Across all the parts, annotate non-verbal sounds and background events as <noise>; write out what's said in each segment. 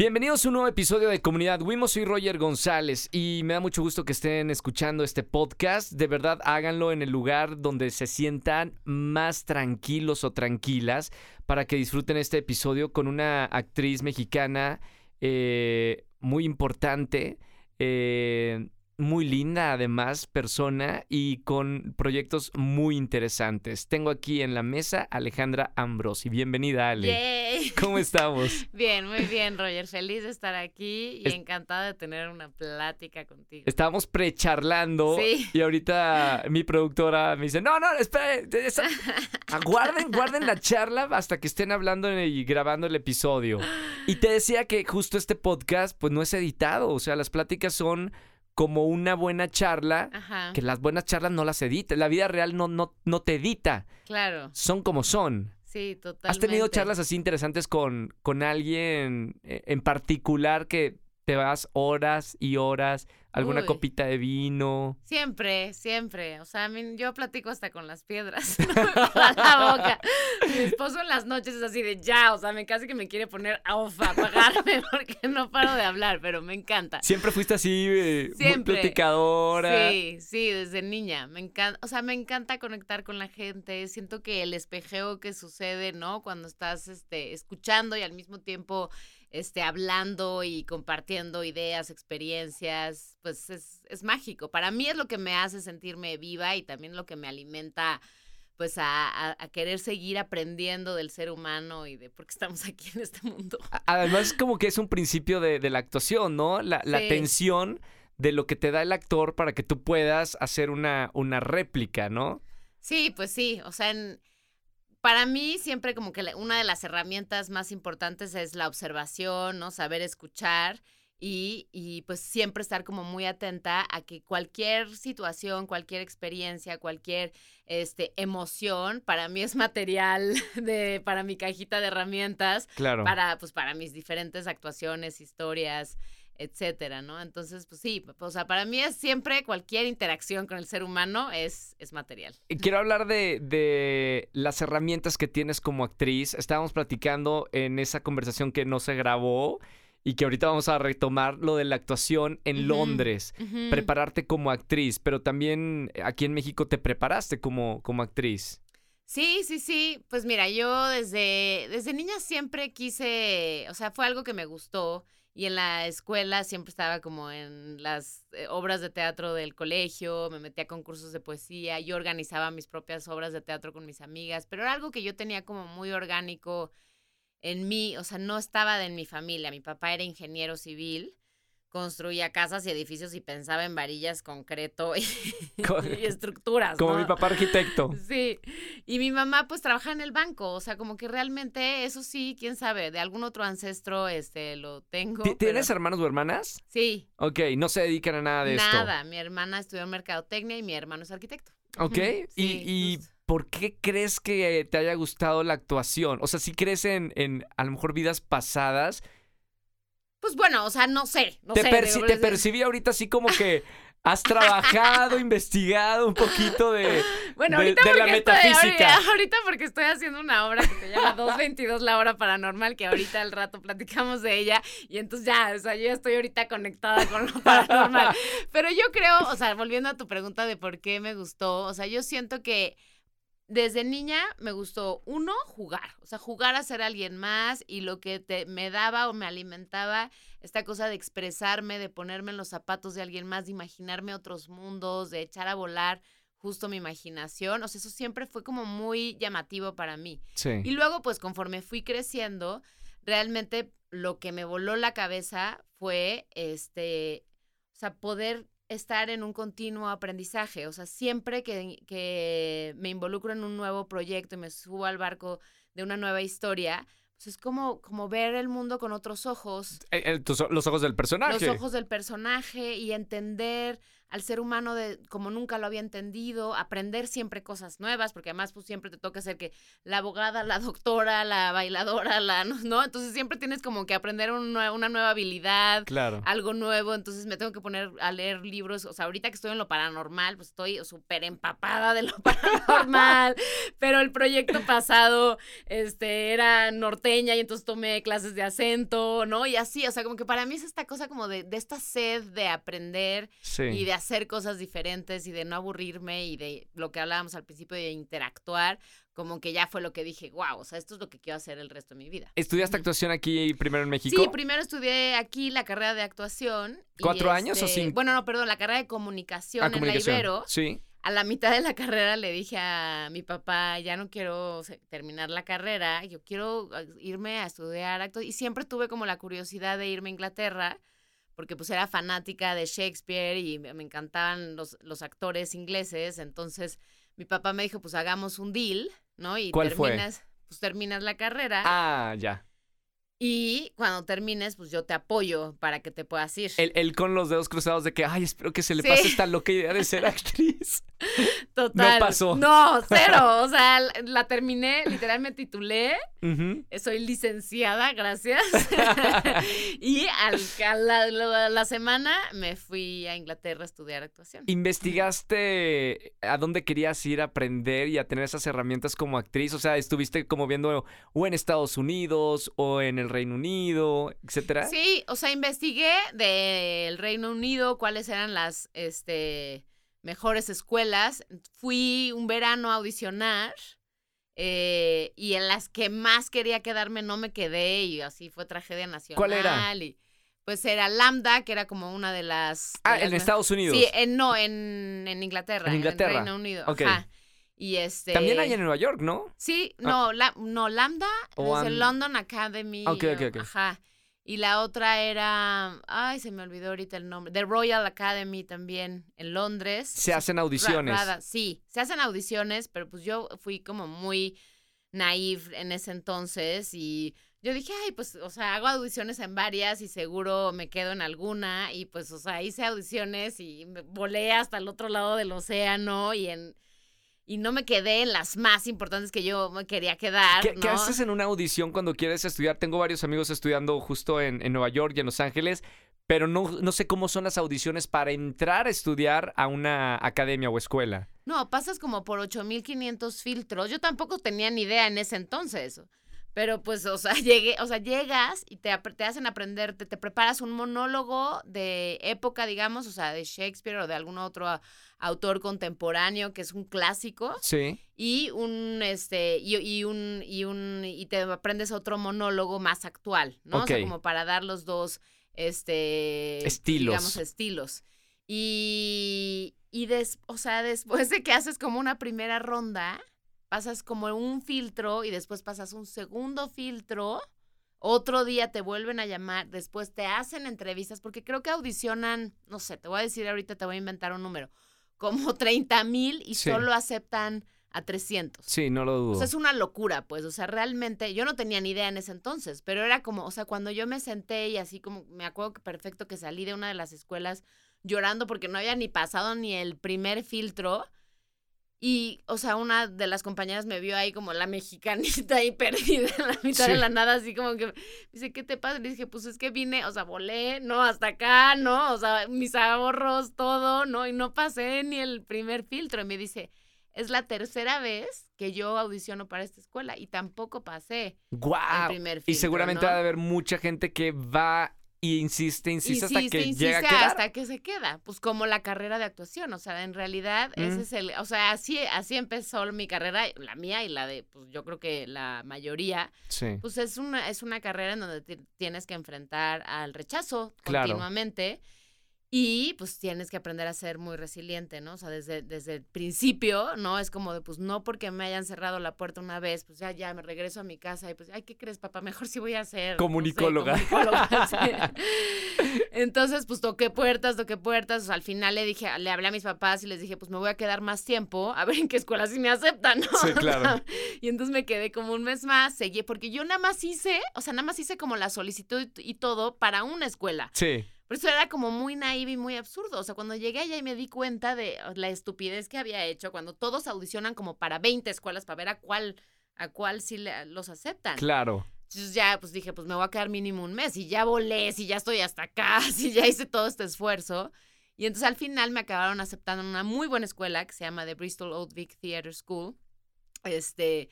Bienvenidos a un nuevo episodio de Comunidad Wimo, soy Roger González y me da mucho gusto que estén escuchando este podcast. De verdad, háganlo en el lugar donde se sientan más tranquilos o tranquilas para que disfruten este episodio con una actriz mexicana eh, muy importante. Eh, muy linda además persona y con proyectos muy interesantes. Tengo aquí en la mesa Alejandra Ambrosi. Bienvenida Ale. Yay. ¿Cómo estamos? <laughs> Bien, muy bien Roger. Feliz de estar aquí y Es- encantada de tener una plática contigo. Estábamos precharlando Sí. y ahorita mi productora me dice, no, no, espere, esa- <laughs> aguarden, guarden la charla hasta que estén hablando y grabando el episodio. Y te decía que justo este podcast pues no es editado, o sea, las pláticas son como una buena charla, Ajá, que las buenas charlas no las edita, la vida real no, no, no te edita, claro. son como son. Sí, totalmente. ¿Has tenido charlas así interesantes con, con alguien eh, en particular que te vas horas y horas, alguna Uy. copita de vino? Siempre, siempre. O sea, a mí- yo platico hasta con las piedras. <laughs> no me la boca. <laughs> Mi esposo en las noches es así de ya, o sea, me casi que me quiere poner off, apagarme <laughs> porque no paro de hablar, pero me encanta. Siempre fuiste así, eh, muy platicadora. Sí, sí, desde niña. Me encanta, o sea, me encanta conectar con la gente. Siento que el espejeo que sucede, ¿no? Cuando estás este, escuchando y al mismo tiempo este, hablando y compartiendo ideas, experiencias, pues es, es mágico. Para mí es lo que me hace sentirme viva y también lo que me alimenta pues a, a- a querer seguir aprendiendo del ser humano y de por qué estamos <laughs> aquí en este mundo. Además, como que es un principio de, de la actuación, ¿no? La, la Sí. tensión de lo que te da el actor para que tú puedas hacer una, una réplica, ¿no? Sí, pues sí, o sea, en- para mí siempre como que una de las herramientas más importantes es la observación, ¿no? Saber escuchar y, y pues siempre estar como muy atenta a que cualquier situación, cualquier experiencia, cualquier este, emoción, para mí es material <laughs> de, para mi cajita de herramientas, Claro. para, pues, para mis diferentes actuaciones, historias, etcétera, ¿no? Entonces, pues sí, o sea, para mí es siempre cualquier interacción con el ser humano es, es material. Quiero hablar de, de las herramientas que tienes como actriz. Estábamos platicando en esa conversación que no se grabó y que ahorita vamos a retomar lo de la actuación en. Londres. Prepararte como actriz, pero también aquí en México te preparaste como, como actriz. Sí, sí, sí. Pues mira, yo desde, desde niña siempre quise, o sea, fue algo que me gustó. Y en la escuela siempre estaba como en las eh, obras de teatro del colegio, me metía a concursos de poesía, yo organizaba mis propias obras de teatro con mis amigas, pero era algo que yo tenía como muy orgánico en mí, o sea, no estaba en mi familia. Mi papá era ingeniero civil, construía casas y edificios y pensaba en varillas, concreto y, <laughs> y estructuras. Como ¿no? mi papá arquitecto. <laughs> Sí, y mi mamá pues trabaja en el banco, o sea, como que realmente eso sí, quién sabe, de algún otro ancestro este lo tengo. ¿Ti- ¿Tienes pero- hermanos o hermanas? Sí, Ok, no se dedican a nada de esto. nada, mi hermana estudió mercadotecnia y mi hermano es arquitecto. Ok, y. ¿por qué crees que te haya gustado la actuación? O sea, si crees en, en a lo mejor vidas pasadas, Pues bueno, o sea, no sé, no te, sé. perci- digo, te es- percibí ahorita así como que has trabajado, <laughs> investigado un poquito de... Bueno, de- la estoy- metafísica. ahorita, <laughs> ahorita porque estoy haciendo una obra que se llama 222 la hora paranormal, que ahorita al rato platicamos de ella, y entonces ya, o sea, yo ya estoy ahorita conectada con lo paranormal. <laughs> Pero yo creo, o sea, volviendo a tu pregunta de por qué me gustó, o sea, yo siento que desde niña me gustó, uno, jugar, o sea, jugar a ser alguien más y lo que te, me daba o me alimentaba esta cosa de expresarme, de ponerme en los zapatos de alguien más, de imaginarme otros mundos, de echar a volar justo mi imaginación, o sea, eso siempre fue como muy llamativo para mí. Sí. Y luego, pues conforme fui creciendo, realmente lo que me voló la cabeza fue, este, o sea, poder estar en un continuo aprendizaje. O sea, siempre que, que me involucro en un nuevo proyecto y me subo al barco de una nueva historia, pues es como, como ver el mundo con otros ojos, eh, tus- los ojos del personaje. los ojos del personaje y entender al ser humano de como nunca lo había entendido, aprender siempre cosas nuevas, porque además pues siempre te toca ser que la abogada, la doctora, la bailadora, la no, entonces siempre tienes como que aprender una, una nueva habilidad, Claro. algo nuevo, entonces me tengo que poner a leer libros, o sea, ahorita que estoy en lo paranormal, pues estoy súper empapada de lo <laughs> paranormal, pero el proyecto <laughs> pasado este era norteña y entonces tomé clases de acento, ¿no? Y así, o sea, como que para mí es esta cosa como de, de esta sed de aprender Sí. y de hacer cosas diferentes y de no aburrirme y de lo que hablábamos al principio de interactuar, como que ya fue lo que dije, wow, o sea, esto es lo que quiero hacer el resto de mi vida. ¿Estudiaste actuación aquí primero en México? Sí, primero estudié aquí la carrera de actuación. y, ¿Cuatro años o este, cinco? Bueno, no, perdón, la carrera de comunicación, Ah, en comunicación. la Ibero. Sí. A la mitad de la <laughs> carrera le dije a mi papá, ya no quiero terminar la carrera, yo quiero ah, irme a estudiar acto y siempre tuve como la curiosidad de irme a Inglaterra porque pues era fanática de Shakespeare y me, encantaban los, los actores ingleses, entonces mi papá me dijo, pues hagamos un deal, ¿no? Y ¿Cuál fue? terminas, pues terminas la carrera Ah, ya. Y cuando termines, pues yo te apoyo para que te puedas ir. Él, él con los dedos cruzados de que, ay, espero que se le Sí. pase esta loca idea de ser <laughs> actriz. Total. pasó. No, cero. O sea, la, la terminé, literal me titulé. Soy licenciada, gracias. <laughs> <laughs> y al, a la, la- la semana me fui a Inglaterra a estudiar actuación. ¿Investigaste a dónde querías ir a aprender y a tener esas herramientas como actriz? O sea, ¿estuviste como viendo o en Estados Unidos o en el Reino Unido, etcétera? Sí, o sea, investigué del Reino Unido cuáles eran las este, mejores escuelas. Fui un verano a audicionar eh, y en las que más quería quedarme no me quedé y así fue tragedia nacional. ¿Cuál era? Y, pues era Lambda, que era como una de las... de Ah, las en Estados Unidos. Sí, en, no, en, en Inglaterra. En Inglaterra. Reino Unido. Ok. Ajá. Y este... También hay en Nueva York, ¿no? Sí, no, la, no Lambda es el London Academy. Ok, ok, ok. Ajá. Y la otra era, ay, se me olvidó ahorita el nombre, The Royal Academy también en Londres. Se hacen Ra- audiciones. Rada, sí, se hacen audiciones, pero pues yo fui como muy naive en ese entonces y yo dije, ay, pues, o sea, hago audiciones en varias y seguro me quedo en alguna y pues, o sea, hice audiciones y me volé hasta el otro lado del océano y en y no me quedé en las más importantes que yo me quería quedar, ¿Qué, ¿no? qué haces en una audición cuando quieres estudiar? Tengo varios amigos estudiando justo en, en Nueva York y en Los Ángeles, pero no, no sé cómo son las audiciones para entrar a estudiar a una academia o escuela. No, pasas como por 8500 filtros. Yo tampoco tenía ni idea en ese entonces. Pero pues, o sea, <laughs> llegué, o sea, llegas y te, te hacen aprender, te, te preparas un monólogo de época, digamos, o sea, de Shakespeare o de algún otro a- autor contemporáneo que es un clásico Sí. y un este y, y un y un y te aprendes otro monólogo más actual, ¿no? O sea, como para dar los dos este Estilos. digamos estilos. Y y des, o sea, después de que haces como una primera ronda, pasas como un filtro y después pasas un segundo filtro. Otro día te vuelven a llamar, después te hacen entrevistas, porque creo que audicionan, no sé, te voy a decir ahorita, te voy a inventar un número, <laughs> como 30 mil y Sí. solo aceptan a 300. Sí, no lo dudo. O sea, es una locura, pues, o sea, realmente yo no tenía ni idea en ese entonces, pero era como, o sea, cuando yo me senté y así como, me acuerdo que perfecto que salí de una de las escuelas llorando porque no había ni pasado ni el primer filtro. Y, o sea, una de las compañeras me vio ahí como la mexicanita ahí <laughs> perdida en la mitad Sí. de la nada, así como que, dice, ¿qué te pasa? Le dije, pues es que vine, o sea, volé, ¿no? Hasta acá, ¿no? O sea, mis ahorros, todo, ¿no? Y no pasé ni el primer filtro. Y me dice, es la tercera vez que yo audiciono para esta escuela y tampoco pasé primer Y seguramente ¿no? va a haber mucha gente que va y insiste, insiste, hasta que insiste llega a quedar. hasta que se queda, pues como la carrera de actuación, o sea, en realidad Mm. ese es el, o sea, así así empezó mi carrera, la mía y la de, pues yo creo que la mayoría, Sí. pues es una es una carrera en donde ti- tienes que enfrentar al rechazo Claro. continuamente y pues tienes que aprender a ser muy resiliente, ¿no? O sea, desde, desde el principio, ¿no? Es como de, pues no porque me hayan cerrado la puerta una vez, pues ya, ya me regreso a mi casa y pues, ay, ¿qué crees, papá? Mejor sí voy a ser... no sé, Comunicóloga. comunicóloga, <laughs> sí. <laughs> Entonces, pues toqué puertas, toqué puertas. o sea, al final le dije, le hablé a mis papás y les dije, pues me voy a quedar más tiempo a ver en qué escuela sí me aceptan, ¿no? Sí, claro. <laughs> Y entonces me quedé como un mes más, seguí, porque yo nada más hice, o sea, nada más hice como la solicitud y todo para una escuela. Sí. Por eso era como muy naive y muy absurdo. O sea, cuando llegué allá y me di cuenta de la estupidez que había hecho, cuando todos audicionan como para 20 escuelas para ver a cuál, a cuál sí los aceptan. Claro. Entonces ya, pues dije, pues me voy a quedar mínimo un mes y ya volé, si ya estoy hasta acá, <laughs> si ya hice todo este esfuerzo. Y entonces al final me acabaron aceptando en una muy buena escuela que se llama The Bristol Old Vic Theatre School. Este,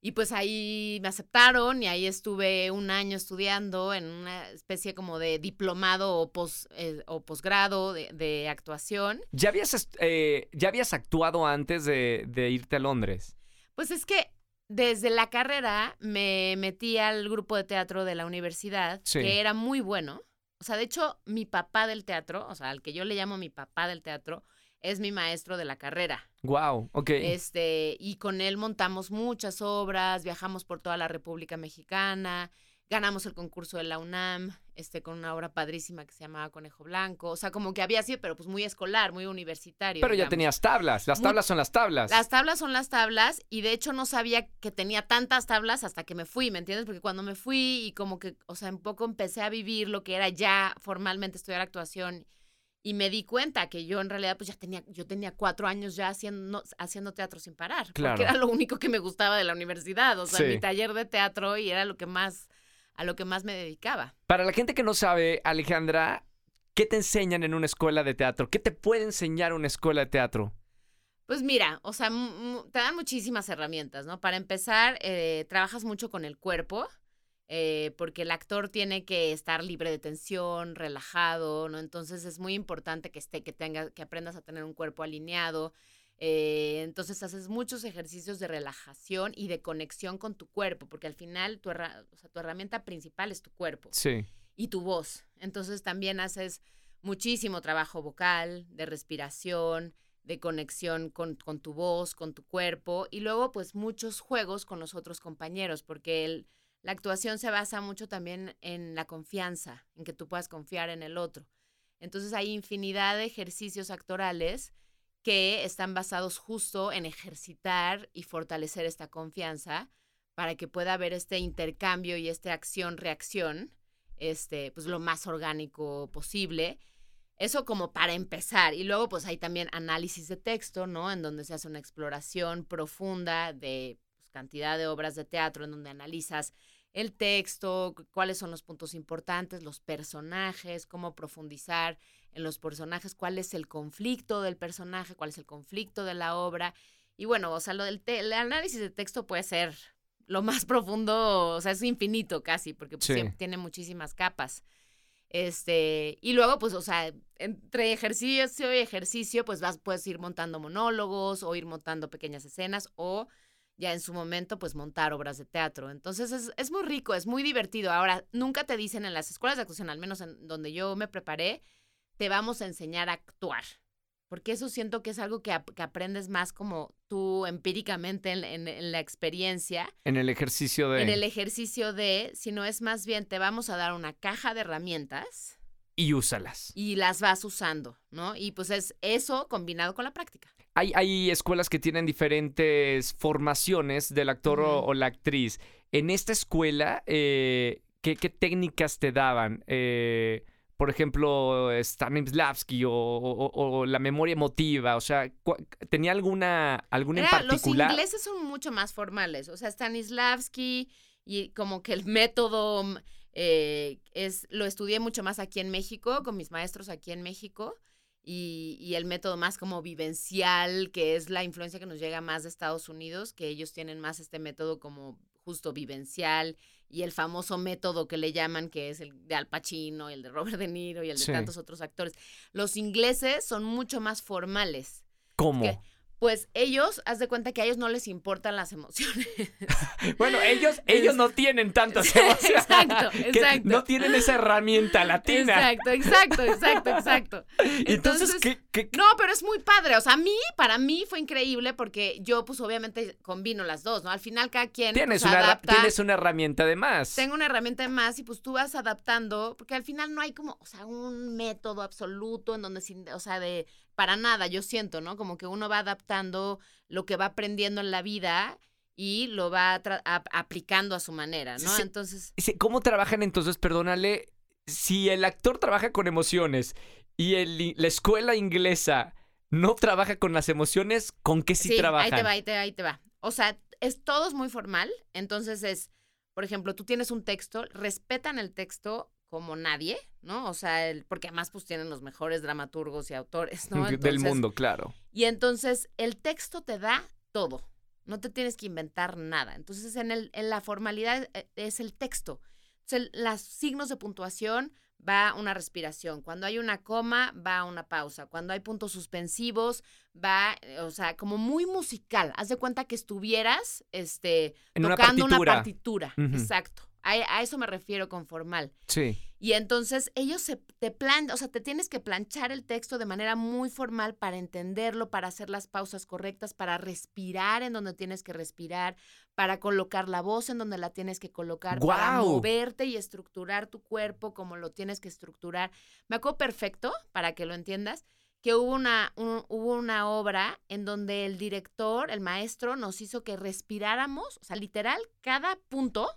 y pues ahí me aceptaron y ahí estuve un año estudiando en una especie como de diplomado o, pos, eh, o posgrado de, actuación. ¿Ya habías, eh, ¿Ya habías actuado antes de, de, irte a Londres? Pues es que desde la carrera me metí al grupo de teatro de la universidad, que era muy bueno. O sea, de hecho, mi papá del teatro, o sea, al que yo le llamo mi papá del teatro, es mi maestro de la carrera. Wow, ok. Este, y con él montamos muchas obras, viajamos por toda la República Mexicana, ganamos el concurso de la UNAM, este, con una obra padrísima que se llamaba Conejo Blanco. O sea, como que había sido, pero pues muy escolar, muy universitario. Pero ya tenías tablas, las tablas son las tablas. Las tablas son las tablas, y de hecho no sabía que tenía tantas tablas hasta que me fui, ¿me entiendes? Porque cuando me fui y como que, o sea, un poco empecé a vivir lo que era ya formalmente estudiar actuación y me di cuenta que yo en realidad pues ya tenía, yo tenía cuatro años ya haciendo, haciendo teatro sin parar, claro. porque era lo único que me gustaba de la universidad, o sea, mi taller de teatro y era lo que más, a lo que más me dedicaba. Para la gente que no sabe, Alejandra, ¿qué te enseñan en una escuela de teatro? ¿Qué te puede enseñar una escuela de teatro? Pues mira, o sea, te dan muchísimas herramientas, ¿no? Para empezar, eh, trabajas mucho con el cuerpo. Eh, porque el actor tiene que estar libre de tensión, relajado, ¿no? Entonces es muy importante que esté, que tenga, que aprendas a tener un cuerpo alineado. Eh, entonces haces muchos ejercicios de relajación y de conexión con tu cuerpo, porque al final tu, tu herramienta principal es tu cuerpo. Sí. Y tu voz. Entonces también haces muchísimo trabajo vocal, de respiración, de conexión con, con tu voz, con tu cuerpo, y luego pues muchos juegos con los otros compañeros, porque el la actuación se basa mucho también en la confianza, en que tú puedas confiar en el otro. Entonces hay infinidad de ejercicios actorales que están basados justo en ejercitar y fortalecer esta confianza para que pueda haber este intercambio y esta acción-reacción, este, pues lo más orgánico posible. Eso como para empezar. Y luego pues hay también análisis de texto, ¿no? En donde se hace una exploración profunda de cantidad de obras de teatro en donde analizas el texto, cuáles son los puntos importantes, los personajes, cómo profundizar en los personajes, cuál es el conflicto del personaje, cuál es el conflicto de la obra. Y bueno, o sea, lo del el análisis de texto puede ser lo más <laughs> profundo, o sea, es infinito casi, porque pues, tiene muchísimas capas. Este, y luego, pues, o sea, entre ejercicio y ejercicio, pues vas, puedes ir montando monólogos o ir montando pequeñas escenas o ya en su momento, pues montar obras de teatro. Entonces es, es, muy rico, es muy divertido. Ahora, nunca te dicen en las escuelas de actuación, al menos en donde yo me preparé, te vamos a enseñar a actuar. Porque eso siento que es algo que, que aprendes más como tú empíricamente en, en, la experiencia. En el ejercicio de... En el ejercicio de, sino es más bien te vamos a dar una caja de herramientas y úsalas. Y las vas usando, ¿no? Y pues es eso combinado con la práctica. Hay, hay escuelas que tienen diferentes formaciones del actor o, la actriz. En esta escuela, eh, ¿qué, técnicas te daban? Eh, por ejemplo, Stanislavski o, o, la memoria emotiva, o sea, ¿tenía alguna, alguna en particular? Los ingleses son mucho más formales, o sea, Stanislavski y como que el método eh, es, lo estudié mucho más aquí en México, con mis maestros aquí en México, y, el método más como vivencial, que es la influencia que nos llega más de Estados Unidos, que ellos tienen más este método como justo vivencial, y el famoso método que le llaman, que es el de Al Pacino, el de Robert De Niro y el de tantos otros actores. Los ingleses son mucho más formales. ¿Cómo? Pues ellos, haz de cuenta que a ellos no les importan las emociones. <laughs> bueno, ellos, <laughs> ellos no tienen tantas emociones. <laughs> Exacto, exacto. No tienen esa herramienta latina. Exacto, exacto, exacto, exacto. Entonces, ¿qué, No, pero es muy padre. O sea, a mí, para mí fue increíble porque yo, pues, obviamente combino las dos, ¿no? Al final, cada quien tienes, pues, una, adapta. tienes una herramienta de más. Tengo una herramienta de más y, pues, tú vas adaptando, porque al final no hay como, o sea, un método absoluto en donde, o sea, de para nada, yo siento, ¿no? Como que uno va adaptando lo que va aprendiendo en la vida y lo va aplicando a su manera, ¿no? entonces. ¿Cómo trabajan entonces, perdónale, si el actor trabaja con emociones y el, la escuela inglesa no trabaja con las emociones, ¿con qué sí, trabaja? Ahí te va, ahí te va, ahí te va. O sea, es todo es muy formal, entonces es, por ejemplo, tú tienes un texto, respetan el texto como nadie, ¿no? O sea, el, porque además pues tienen los mejores dramaturgos y autores, ¿no? <laughs> Del mundo, claro. Y entonces el texto te da todo, no te tienes que inventar nada. Entonces en, el, en la formalidad eh, es el texto. Entonces, los signos de puntuación va una respiración. Cuando hay una coma, va una pausa. Cuando hay puntos suspensivos, va, eh, o sea, como muy musical. Haz de cuenta que estuvieras este, tocando una partitura. Exacto. A, eso me refiero con formal. Sí. Y entonces ellos se, te plan, o sea, te tienes que planchar el texto de manera muy formal para entenderlo, para hacer las pausas correctas, para respirar en donde tienes que respirar, para colocar la voz en donde la tienes que colocar, para moverte y estructurar tu cuerpo como lo tienes que estructurar. Me acuerdo perfecto, para que lo entiendas, que hubo una, hubo una obra en donde el director, el maestro, nos hizo que respiráramos, o sea, literal, cada punto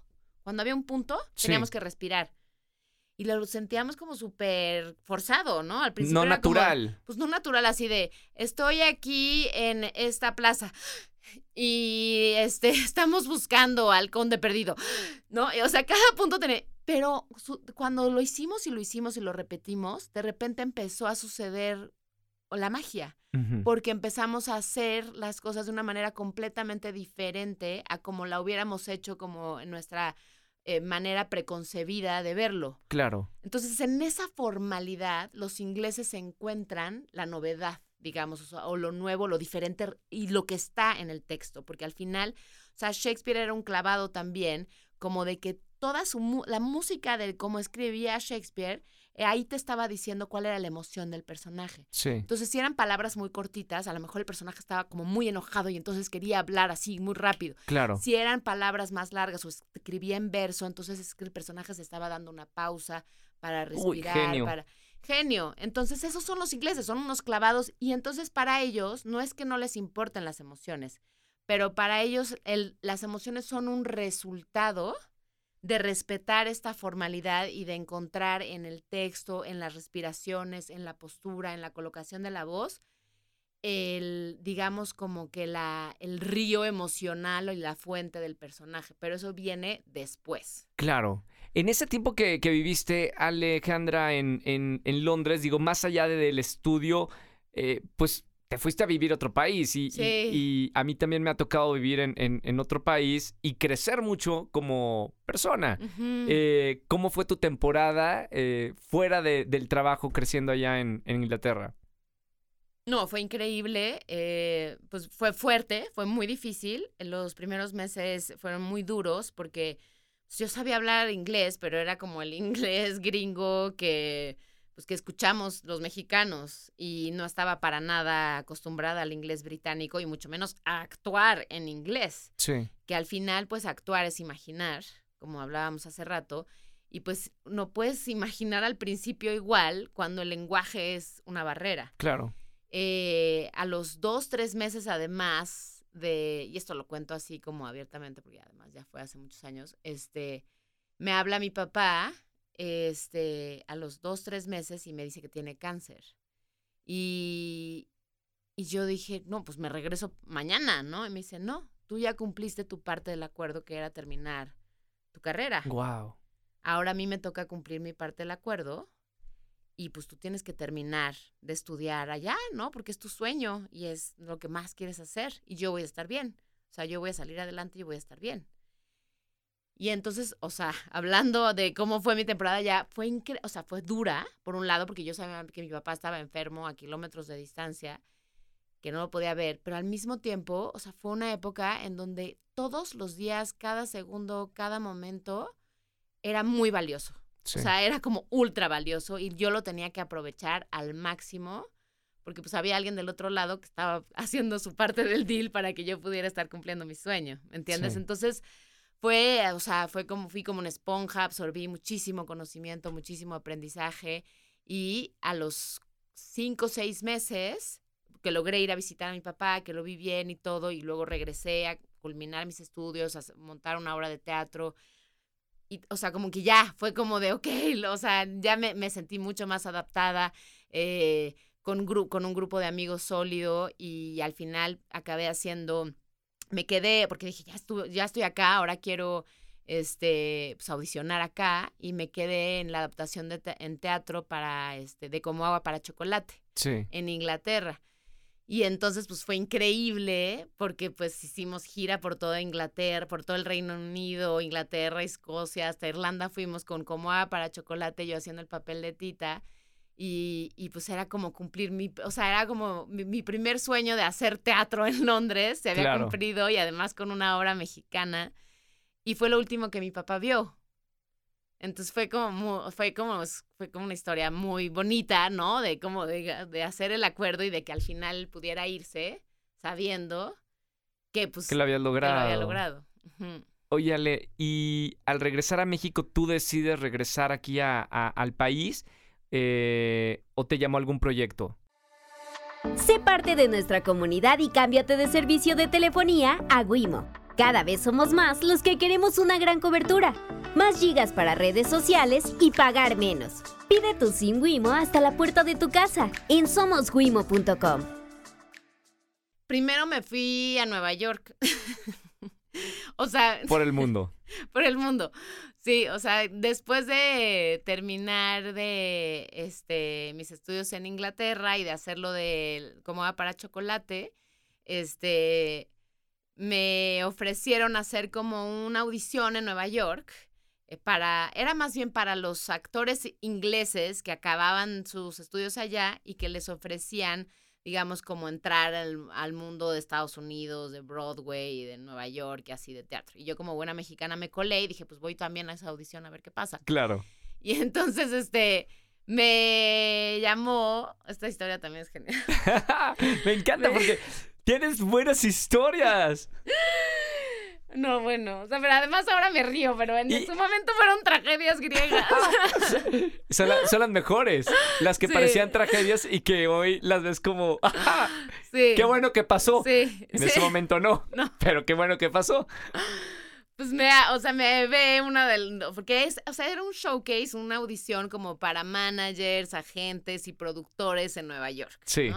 cuando había un punto, teníamos que respirar. Y lo sentíamos como súper forzado, ¿no? Al principio. No natural. pues no natural, así de, estoy aquí en esta plaza y este, <laughs> estamos buscando al conde perdido, ¿no? O sea, cada punto tenía... Pero cuando lo hicimos y lo hicimos y lo repetimos, de repente empezó a suceder la magia, porque empezamos a hacer las cosas de una manera completamente diferente a como la hubiéramos hecho como en nuestra eh, manera preconcebida de verlo. Claro. Entonces, en esa formalidad, los ingleses encuentran la novedad, digamos, o, lo nuevo, lo diferente y lo que está en el texto, porque al final, o sea, Shakespeare era un clavado también, como de que toda su la música de cómo escribía Shakespeare ahí te estaba diciendo cuál era la emoción del personaje. Sí. Entonces, si eran palabras muy cortitas, a lo mejor el personaje estaba como muy enojado y entonces quería hablar así muy rápido. Claro. Si eran palabras más largas o escribía en verso, entonces es que el personaje se estaba dando una pausa para respirar, genio. para genio. Entonces, esos son los ingleses, son unos clavados y entonces para ellos no es que no les importen las emociones, pero para ellos el, las emociones son un resultado de respetar esta formalidad y de encontrar en el texto, en las respiraciones, en la postura, en la colocación de la voz, el, digamos, como que la, el río emocional y la fuente del personaje, pero eso viene después. Claro. En ese tiempo que, viviste, Alejandra, en, en, en, Londres, digo, más allá del estudio, eh, pues te fuiste a vivir a otro país y, y, a mí también me ha tocado vivir en, en, otro país y crecer mucho como persona. Eh, ¿Cómo fue tu temporada eh, fuera del trabajo creciendo allá en, Inglaterra? No, fue increíble, eh, pues fue fuerte, fue muy difícil. Los primeros meses fueron muy duros porque pues, yo sabía hablar inglés, pero era como el <laughs> inglés gringo que pues que escuchamos los mexicanos y no estaba para nada acostumbrada al inglés británico y mucho menos a actuar en inglés. Sí. Que al final pues actuar es imaginar, como hablábamos hace rato, y pues no puedes imaginar al principio igual cuando el lenguaje es una barrera. Claro. Eh, a los dos, tres meses además de, y esto lo cuento así como abiertamente porque además ya fue hace muchos años, este, me habla mi papá este, a los dos, tres meses y me dice que tiene cáncer. Y, y yo dije, no, pues me regreso mañana, ¿no? Y me dice, no, tú ya cumpliste tu parte del acuerdo que era terminar tu carrera. Wow. Ahora a mí me toca cumplir mi parte del acuerdo y pues tú tienes que terminar de estudiar allá, ¿no? Porque es tu sueño y es lo que más quieres hacer y yo voy a estar bien. O sea, yo voy a salir adelante y voy a estar bien. Y entonces, o sea, <laughs> hablando de cómo fue mi temporada ya, fue increíble, o sea, fue dura, por un lado, porque yo sabía que mi papá estaba enfermo a kilómetros de distancia, que no lo podía ver, pero al mismo tiempo, o sea, fue una época en donde todos los días, cada segundo, cada momento, era muy valioso. O sea, era como ultra valioso y yo lo tenía que aprovechar al máximo porque pues había alguien del otro lado que estaba <laughs> haciendo su parte del deal para que yo pudiera estar cumpliendo mi sueño, ¿entiendes? Entonces, fue, o sea, fue como, fui como una esponja, absorbí muchísimo conocimiento, muchísimo aprendizaje y a los cinco o seis meses que logré ir a visitar a mi papá, que lo vi bien y todo, y luego regresé a culminar mis estudios, a montar una obra de teatro, y, o sea, como que ya fue como de, ok, o sea, ya me, me sentí mucho más adaptada. Eh, con, con un grupo de amigos sólido y al final acabé haciendo, me quedé, porque dije, ya, estuve, ya estoy acá, ahora quiero este, pues, audicionar acá y me quedé en la adaptación de en teatro para, este, de Como Agua para Chocolate sí. en Inglaterra. Y entonces, pues fue increíble porque pues hicimos gira por toda Inglaterra, por todo el Reino Unido, Inglaterra, Escocia, hasta Irlanda fuimos con Como Agua para Chocolate, yo haciendo el papel de Tita. Y, y, pues era como cumplir mi, o sea, era como mi, primer sueño de hacer teatro <laughs> en Londres, se había cumplido y además con una obra mexicana. Y fue lo último que mi papá vio. Entonces fue como, fue como, fue como una historia muy bonita, ¿no? De como de, de, hacer el acuerdo y de que al final pudiera irse sabiendo que pues... Que lo había logrado. lo había logrado. Oye, Ale, y al regresar a México, ¿tú decides regresar aquí a, al país eh, o te llamó algún proyecto? Sé parte de nuestra comunidad y cámbiate de servicio de telefonía a Wimo. Cada vez somos más los que queremos una gran cobertura, más gigas para redes sociales y pagar menos. Pide tu SIM Wimo hasta la puerta de tu casa en somoswimo.com. Primero me fui a Nueva York. <laughs> o sea, por el mundo. <laughs> por el mundo. Sí, o sea, después de terminar de este mis estudios en Inglaterra y de hacerlo de como va para chocolate, este me ofrecieron hacer como una audición en Nueva York eh, para era más bien para los actores ingleses que acababan sus estudios allá y que les ofrecían digamos, como entrar al, mundo de Estados Unidos, de Broadway, de Nueva York y así de teatro. Y yo como buena mexicana me colé y dije, pues voy también a esa audición a ver qué pasa. Claro. Y entonces, este, me llamó, esta historia también es genial. <laughs> me encanta porque tienes buenas historias. <laughs> No, bueno, o sea, pero además ahora me río, pero en su momento fueron tragedias griegas. <laughs> son, las mejores, las que parecían tragedias y que hoy las ves como, sí. qué bueno que pasó. Sí. En ese momento no, <laughs> no, pero qué bueno que pasó. Pues me, o sea, me ve una del, porque es, o sea, era un showcase, una audición como para managers, agentes y productores en Nueva York. Sí.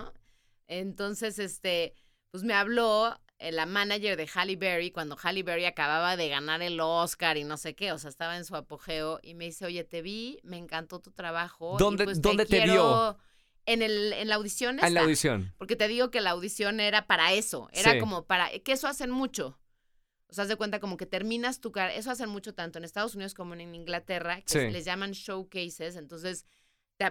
Entonces, este, pues me habló la manager de Halle Berry cuando Halle Berry acababa de ganar el Oscar y no sé qué, o sea, estaba en su apogeo y me dice, oye, te vi, me encantó tu trabajo. ¿Dónde, pues ¿dónde te, vio? En, el, en la audición. en la audición. Porque te digo que la audición era para eso, era como para, que eso hacen mucho. O sea, haz de cuenta como que terminas tu carrera, eso hacen mucho tanto en Estados Unidos como en Inglaterra, que les llaman showcases, entonces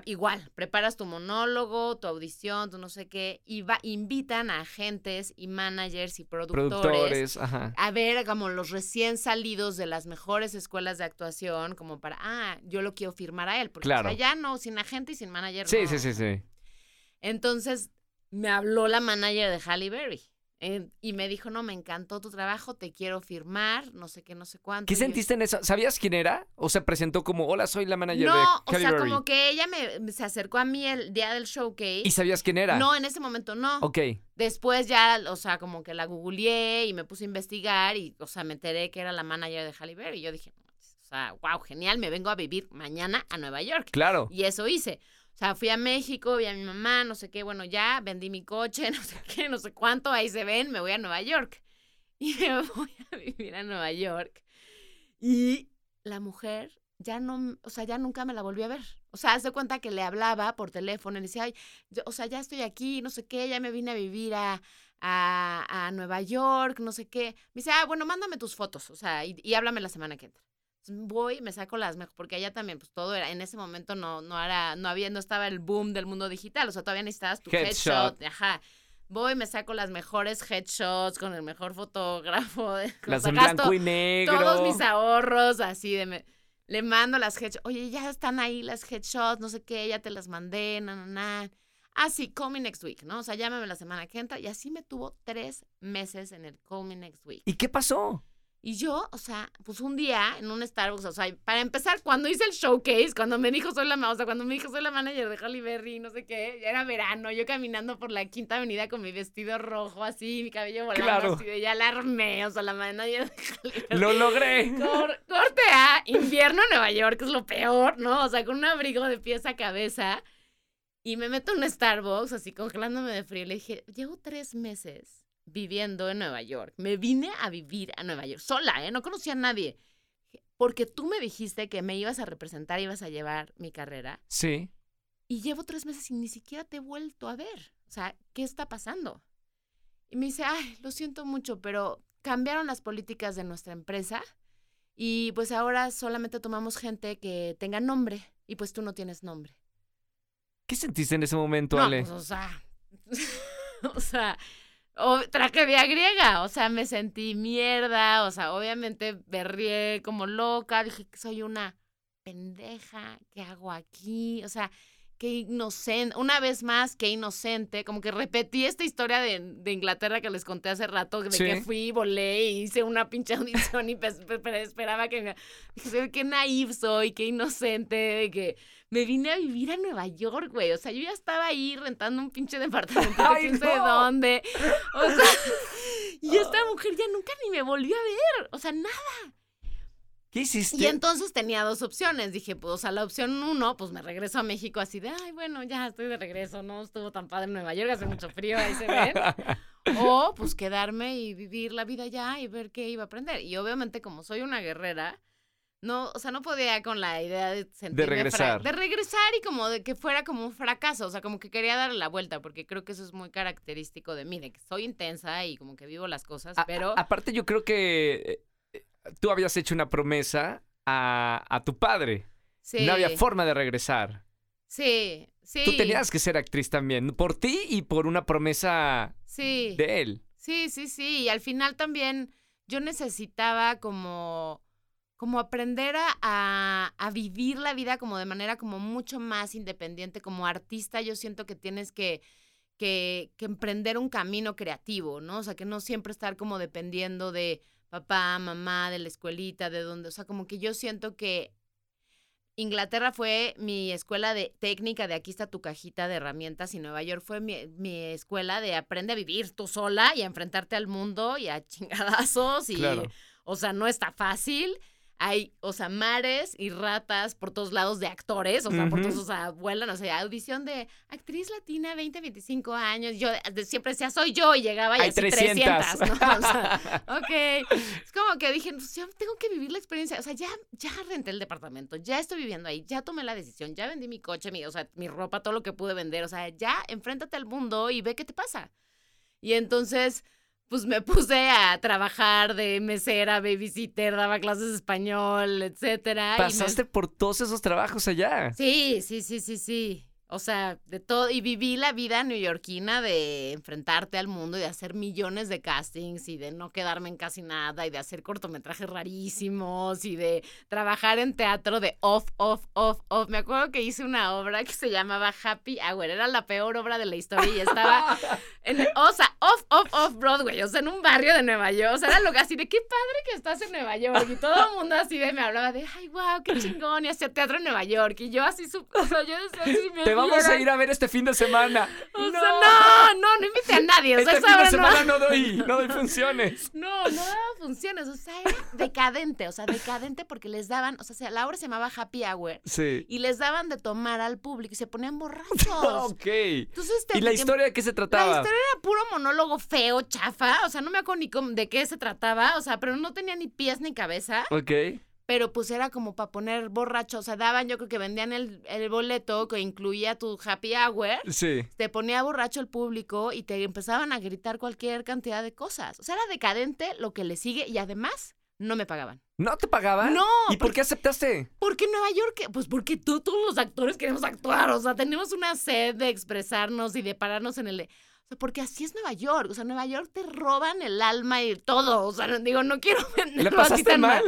igual, preparas tu monólogo, tu audición, tu no sé qué, y va, invitan a agentes y managers y productores, a ver como los recién salidos de las mejores escuelas de actuación, como para, ah, yo lo quiero firmar a él, porque ya no, sin agente y sin manager. Sí, sí, sí, sí. Entonces me habló la manager de Halle Berry. Eh, y me dijo, no, me encantó tu trabajo, te quiero firmar, no sé qué, no sé cuánto. ¿Qué sentiste en eso? ¿Sabías quién era? ¿O se presentó como, hola, soy la manager de No, o sea, como que ella me, se acercó a mí el día del showcase. ¿Y sabías quién era? No, en ese momento no. Ok. Después ya, o sea, como que la googleé y me puse a investigar y, o sea, me enteré que era la manager de Halle Berry. Y yo dije, o sea, wow, genial, me vengo a vivir mañana a Nueva York. Claro. Y eso hice. O sea, fui a México, vi a mi mamá, no sé qué, bueno, ya vendí mi coche, <laughs> no sé qué, no sé cuánto, ahí se ven, me voy a Nueva York. <laughs> Y me voy a vivir a Nueva York. Y la mujer ya no, o sea, ya nunca me la volví a ver. O sea, hace cuenta que le hablaba por teléfono y le decía, ay, o sea, ya estoy aquí, no sé qué, ya me vine a vivir a, a, Nueva York, no sé qué. Me dice, ah, bueno, mándame tus fotos, o sea, y háblame la semana que entra voy, me saco las mejores, porque allá también, pues todo era, en ese momento no, no era, no había, no estaba el boom del mundo digital, o sea, todavía necesitabas tu headshot, ajá. Voy, me saco las mejores headshots con el mejor fotógrafo. Las en blanco y negro. Todos mis ahorros, así de... le mando las headshots. Oye, ya están ahí las headshots, no sé qué, ya te las mandé, na, na, na. Ah, sí, call me next week, ¿no? O sea, llámame la semana que entra. Y así me tuvo tres meses en el call me next week. ¿Y qué pasó? Y yo, o sea, pues un día en un Starbucks, o sea, para empezar, cuando hice el showcase, cuando me dijo soy la, o sea, cuando me dijo soy la manager de Halle Berry, no sé qué, ya era verano, yo caminando por la Quinta Avenida con mi vestido rojo así, mi cabello volando Claro. así de ya la armé, o sea, la manager de Halle Berry. Lo logré. Cor- corte a invierno en Nueva York, que es lo peor, ¿no? O sea, con un abrigo de pies a cabeza. Y me meto en un Starbucks, así congelándome de frío. Le dije, llevo tres meses viviendo en Nueva York. Me vine a vivir a Nueva York, sola, ¿eh? No conocía a nadie. Porque tú me dijiste que me ibas a representar, ibas a llevar mi carrera. Sí. Y llevo tres meses y ni siquiera te he vuelto a ver. O sea, ¿qué está pasando? Y me dice, ay, lo siento mucho, pero cambiaron las políticas de nuestra empresa y pues ahora solamente tomamos gente que tenga nombre y pues tú no tienes nombre. ¿Qué sentiste en ese momento, No, Ale? pues, o sea, <laughs> o sea, o- tragedia griega, o sea, me sentí mierda, o sea, obviamente berrié como loca, dije que soy una pendeja, ¿qué hago aquí? O sea, qué inocente, una vez más, qué inocente, como que repetí esta historia de, de Inglaterra que les conté hace rato, de Sí. que fui, volé y hice una pinche audición y pe- pe- esperaba que me... Dije, qué naive soy, qué inocente, de que me vine a vivir a Nueva York, güey. O sea, yo ya estaba ahí rentando un pinche departamento de <laughs> ¡Ay, quién sabe no! dónde. O sea, <laughs> y esta mujer ya nunca ni me volvió a ver. O sea, nada. ¿Qué hiciste? Y entonces tenía dos opciones. Dije, pues, o sea, la opción uno, pues me regreso a México así de, ay, bueno, ya estoy de regreso, no estuvo tan padre en Nueva York, hace mucho frío, ahí se ven. <laughs> O, pues, quedarme y vivir la vida allá y ver qué iba a aprender. Y obviamente, como soy una guerrera, no, o sea, no podía con la idea de sentirme fra- regresar. de regresar y como de que fuera como un fracaso. O sea, como que quería darle la vuelta, porque creo que eso es muy característico de mí, de que soy intensa y como que vivo las cosas, A- pero. a- aparte, yo creo que eh, tú habías hecho una promesa a, a tu padre. sí, No había forma de regresar. sí, sí. Tú tenías que ser actriz también, por ti y por una promesa Sí. de él. Sí, sí, sí. Y al final también yo necesitaba como, como aprender a, a, vivir la vida como de manera como mucho más independiente. Como artista yo siento que tienes que, que, que emprender un camino creativo, ¿no? O sea, que no siempre estar como dependiendo de papá, mamá, de la escuelita, de donde, o sea, como que yo siento que Inglaterra fue mi escuela de técnica de aquí está tu cajita de herramientas y Nueva York fue mi, mi escuela de aprende a vivir tú sola y a enfrentarte al mundo y a <laughs> chingadazos y Claro. o sea, no está fácil. Hay, o sea, mares y ratas por todos lados de actores, o sea, por Ujú. todos, o sea, vuelan, o sea, audición de actriz latina, 20, 25 años. Yo de- siempre decía, soy yo, y llegaba y Hay así 300. 300, ¿no? O sea, <laughs> ok. Es como que dije, pues yo tengo que vivir la experiencia. O sea, ya, ya renté el departamento, ya estoy viviendo ahí, ya tomé la decisión, ya vendí mi coche, mi, o sea, mi ropa, todo lo que pude vender. O sea, ya enfréntate al mundo y ve qué te pasa. Y entonces, pues me puse a trabajar de mesera, babysitter, daba clases de español, etcétera. y me- Pasaste por todos esos trabajos allá. Sí, sí, sí, sí, sí. O sea, de todo. Y viví la vida neoyorquina de enfrentarte al mundo y de hacer millones de castings y de no quedarme en casi nada y de hacer cortometrajes rarísimos y de trabajar en teatro de off, off, off, off. Me acuerdo que hice una obra que se llamaba Happy Hour. Era la peor obra de la historia y estaba <laughs> en, o sea, off, off, off Broadway, o sea, en un barrio de Nueva York. O sea, era lo que así de qué padre que estás en Nueva York. Y todo el mundo así de me hablaba de, ay, wow, qué chingón, y hacía teatro en Nueva York. Y yo así, su- o sea, yo decía, si me vamos a ir a ver este fin de semana. O sea, no, no, no invité a nadie. O sea, este fin de no- semana no doy, <laughs> no doy funciones. no, no daba funciones, o sea, era decadente, o sea, decadente porque les daban, o sea, la obra se llamaba Happy Hour Sí. y les daban de tomar al público y se ponían borrachos. <laughs> Ok. Entonces, te- ¿Y la te- historia de qué se La trataba? historia era puro monólogo feo, chafa, o sea, no me acuerdo ni de qué se trataba, o sea, pero no tenía ni pies ni cabeza, Ok. Pero pues era como para poner borracho, o sea, daban, yo creo que vendían el, el boleto que incluía tu Happy Hour Sí. te ponía borracho el público y te empezaban a gritar cualquier cantidad de cosas. O sea, era decadente lo que le sigue y además no me pagaban. ¿No te pagaban? No, ¿Y por qué aceptaste? Porque en Nueva York, pues porque tú, todos los actores queremos actuar, o sea, tenemos una sed de expresarnos y de pararnos en el... porque así es Nueva York, o sea, Nueva York te roban el alma y todo, o sea, no- digo, no quiero ¿Le venderlo así pasaste mal?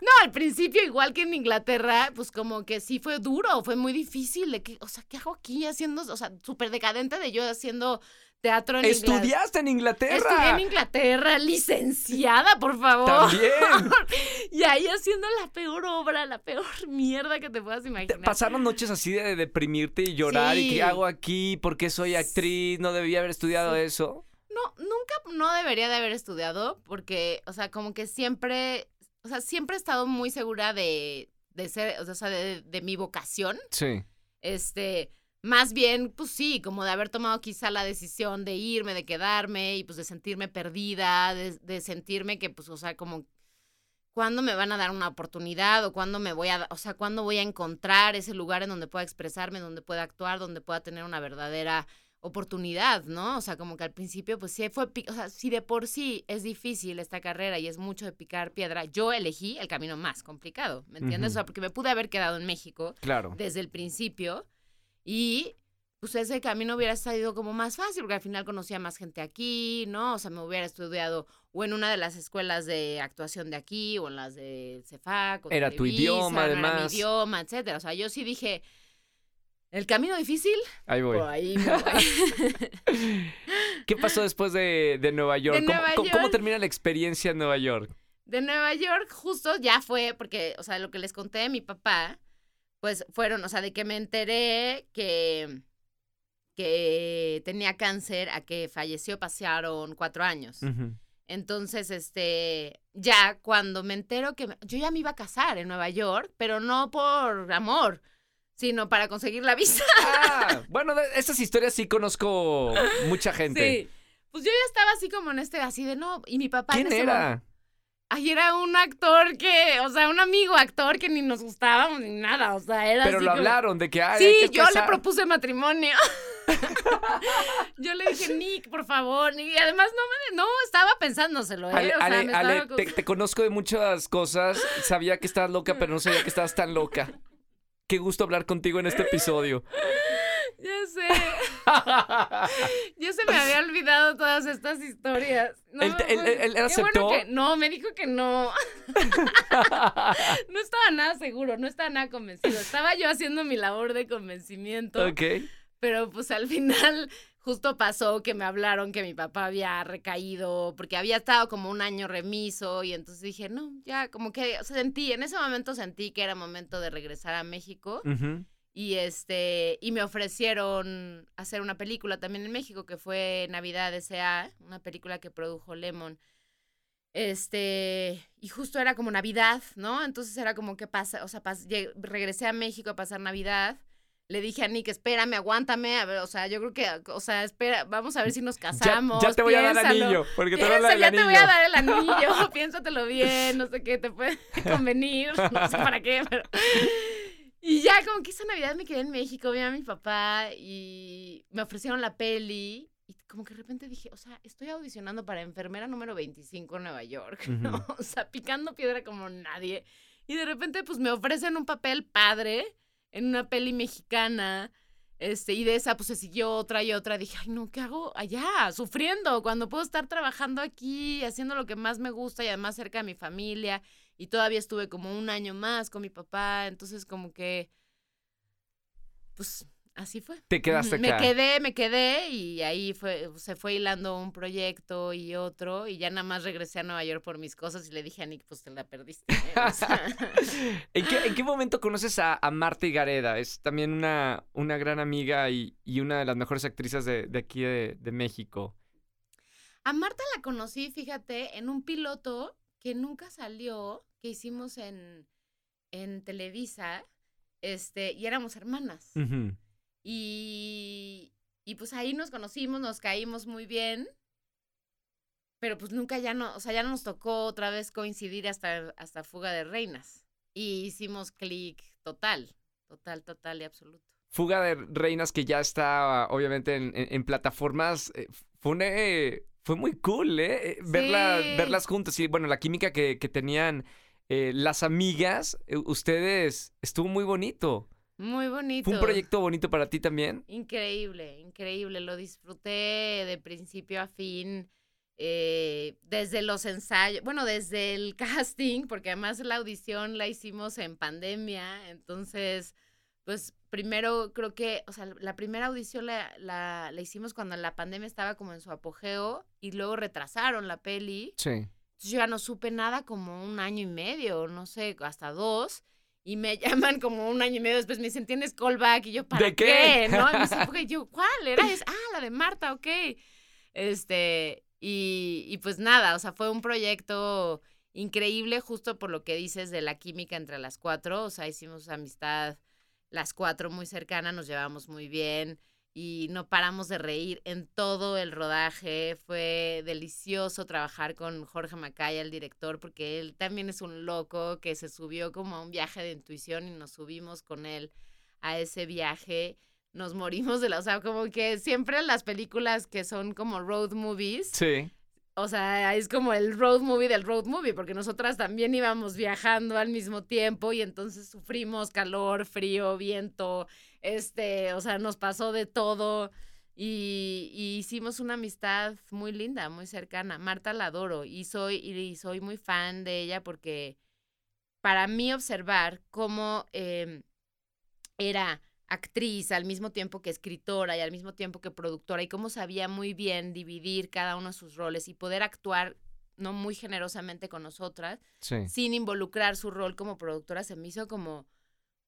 No, al principio, igual que en Inglaterra, pues como que sí fue duro, fue muy difícil de que, o sea, ¿qué hago aquí haciendo, o sea, súper decadente de yo haciendo teatro en Inglaterra. ¿Estudiaste en Inglaterra? Estudié en Inglaterra, licenciada, por favor. También. <laughs> y ahí haciendo la peor obra, la peor mierda que te puedas ¿Te imaginar. ¿Pasaron noches así de deprimirte y llorar? ¿Y qué hago aquí? ¿Por qué soy actriz? ¿No debía haber estudiado Sí. eso? No, nunca, no debería de haber estudiado porque, o sea, como que siempre, o sea, siempre he estado muy segura de, de ser, o sea, de, de mi vocación. Sí. Este, más bien, pues sí, como de haber tomado quizá la decisión de irme, de quedarme y pues de sentirme perdida, de, de sentirme que, pues, o sea, como, ¿cuándo me van a dar una oportunidad o cuándo me voy a, o sea, cuándo voy a encontrar ese lugar en donde pueda expresarme, donde pueda actuar, donde pueda tener una verdadera oportunidad, ¿no? O sea, como que al principio, pues sí fue, o sea, si de por sí es difícil esta carrera y es mucho de picar piedra, yo elegí el camino más complicado, ¿me entiendes? O sea, porque me pude haber quedado en México Claro. desde el principio y pues ese camino hubiera sido como más fácil porque al final conocía más gente aquí, ¿no? O sea, me hubiera estudiado o en una de las escuelas de actuación de aquí o en las de CEFAC. O de Era tu idioma, no Era además. mi idioma, etcétera. O sea, yo sí dije, el camino difícil, Ahí voy. por ahí me voy. <laughs> ¿Qué pasó después de, de Nueva York? ¿Cómo, Nueva cómo- cómo York. termina la experiencia en Nueva York? De Nueva York justo ya fue, porque, o sea, lo que les conté de mi papá, pues fueron, o sea, de que me enteré que, que tenía cáncer a que falleció pasaron cuatro años. Entonces, este, ya cuando me entero que me- yo ya me iba a casar en Nueva York, pero no por amor, sino para conseguir la visa. Ah, <laughs> bueno, de esas historias sí conozco mucha gente. Sí. Pues yo ya estaba así como en este, así de no, y mi papá en ¿Quién ese era? momento- Ay, era un actor que, o sea, un amigo actor que ni nos gustábamos ni nada, o sea, era Pero así lo como- hablaron de que ay, Sí, hay que yo le propuse matrimonio. <laughs> yo le dije, Nick, por favor. Nick", Y además no me, no, estaba pensándoselo, ¿eh? Ale, o sea, Ale, me Ale, te conozco de muchas cosas. Sabía que estabas loca, pero no sabía que estabas tan loca. Qué gusto hablar contigo en este episodio. Ya sé. <laughs> Ya se me había olvidado todas estas historias. No, Él él- él- que- no, me dijo que no. <laughs> No estaba nada seguro, no estaba nada convencido. Estaba yo haciendo mi labor de convencimiento. ok. Pero pues al final justo pasó que me hablaron que mi papá había recaído porque había estado como un año remiso y entonces dije, no, ya como que o sea, sentí, en ese momento sentí que era momento de regresar a México Ujú. Y este y me ofrecieron hacer una película también en México que fue Navidad S.A., una película que produjo Lemon. Este, y justo era como Navidad, ¿no? Entonces era como que pasa, o sea, pas- regresé a México a pasar Navidad. Le dije a Nick, espérame, aguántame, a ver, o sea, yo creo que, o sea, espera, vamos a ver si nos Ya, casamos. ya te voy a dar piénsalo. anillo, porque te dar el ya anillo. te voy a dar el anillo, <laughs> <laughs> piénsatelo bien, no sé qué, te puede <laughs> convenir, no sé para qué, pero... Y ya como que esa Navidad me quedé en México, vi a mi papá y me ofrecieron la peli y como que de repente dije, o sea, estoy audicionando para enfermera número 25 en Nueva York, <laughs> ¿no? O sea, picando piedra como nadie. Y de repente pues me ofrecen un papel padre en una peli mexicana. Este, y de esa pues se siguió otra y otra. Dije, ay, no, ¿qué hago allá? Sufriendo, cuando puedo estar trabajando aquí, haciendo lo que más me gusta y además cerca de mi familia. Y todavía estuve como un año más con mi papá. Entonces, como que, pues, así fue. Te quedaste Me acá. quedé, me quedé y ahí fue, se fue hilando un proyecto y otro y ya nada más regresé a Nueva York por mis cosas y le dije a Nick, pues te la perdiste. ¿eh? O sea, <laughs> ¿En qué, en qué momento conoces a, a Marta Higareda? Es también una, una gran amiga y, y una de las mejores actrices de, de aquí de, de México. a Marta la conocí, fíjate, en un piloto que nunca salió, que hicimos en, en Televisa, este, y éramos hermanas. Y, y pues ahí nos conocimos, nos caímos muy bien. Pero pues nunca ya no, o sea, ya no nos tocó otra vez coincidir hasta, hasta Fuga de Reinas. Y hicimos clic total, total, total y absoluto. Fuga de Reinas que ya está obviamente en, en- en plataformas. eh, fue, una, eh, fue muy cool, ¿eh? Eh, Verla- Sí. verlas juntas y bueno, la química que, que tenían eh, las amigas, eh, ustedes, estuvo muy bonito. Muy bonito. Fue un proyecto bonito para ti también. Increíble, increíble. Lo disfruté de principio a fin. eh, desde los ensayos, bueno, desde el <laughs> casting, porque además la audición la hicimos en pandemia, entonces, pues primero creo que, o sea, la primera audición la, la, la hicimos cuando la pandemia estaba como en su apogeo y luego retrasaron la peli. Sí. Entonces yo ya no supe nada como un año y medio, no sé, hasta dos. Y me <laughs> llaman como un año y medio después, me dicen, ¿tienes callback? Y yo, ¿para ¿De qué? ¿No? Y me dicen, <laughs> "Ok", yo, ¿cuál era? esa? ah, la de Marta, ok. Este, y, y pues nada, o sea, fue un proyecto increíble justo por lo que dices de la química entre las cuatro. O sea, hicimos amistad las cuatro muy cercana, nos llevamos muy bien y no paramos de reír en todo el rodaje. Fue delicioso trabajar con Jorge Macaya, el director, porque él también es un loco que se subió como a un viaje de intuición y nos subimos con él a ese viaje. Nos morimos de la, o sea, como que siempre las películas que son como road movies, Sí. O sea, es como el road movie del road movie, porque nosotras también íbamos viajando al mismo tiempo y entonces sufrimos calor, frío, viento, este, o sea, nos pasó de todo y, y hicimos una amistad muy linda, muy cercana. Marta la adoro y soy, y soy muy fan de ella porque para mí observar cómo em, era actriz al mismo tiempo que escritora y al mismo tiempo que productora y cómo sabía muy bien dividir cada uno de sus roles y poder actuar no muy generosamente con nosotras Sí. sin involucrar su rol como productora se me hizo como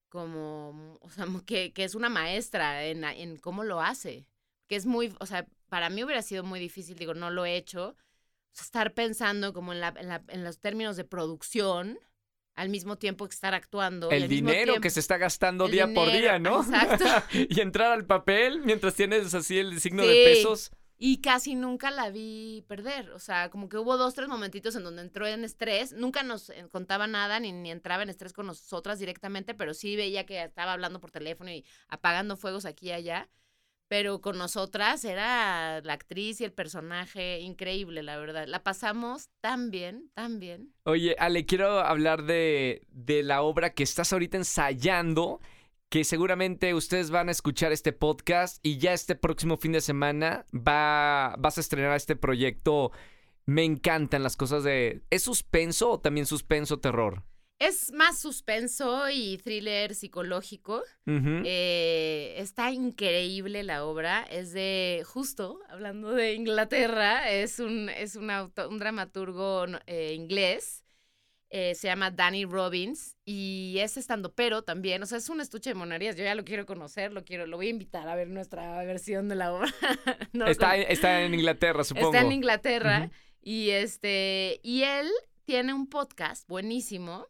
como o sea <laughs> que, que es una maestra en, cómo lo hace que es muy o sea para mí hubiera sido muy difícil digo no lo he hecho estar pensando como en, la, en, la- en los términos de producción al mismo tiempo que estar actuando El dinero tiempo- que se está gastando día por día, ¿no? exacto. <laughs> y entrar al papel mientras tienes así el signo de pesos. Y casi nunca la vi perder. O sea, como que hubo dos, tres momentitos en donde entró en estrés. Nunca nos eh, contaba nada ni, ni entraba en estrés con nosotras directamente, pero sí veía que estaba hablando por teléfono y apagando fuegos aquí y allá. Pero con nosotras era la actriz y el personaje increíble, la verdad. La pasamos tan bien, tan bien. Oye, Ale, quiero hablar de, de la obra que estás ahorita ensayando, que seguramente ustedes van a escuchar este podcast y ya este próximo fin de semana va, vas a estrenar este proyecto. Me encantan las cosas de... ¿Es suspenso o también suspenso terror? Es más suspenso y thriller psicológico. Eh, está increíble la obra. Es de, justo, hablando de Inglaterra, es un, es un, auto- un dramaturgo eh, inglés. eh, se llama Danny Robbins y es estando pero también, o sea, es un estuche de monerías. Yo ya lo quiero conocer, lo quiero, lo voy a invitar a ver nuestra versión de la obra. <laughs> No, está, con- está en Inglaterra, supongo. Está en Inglaterra y este y él tiene un podcast buenísimo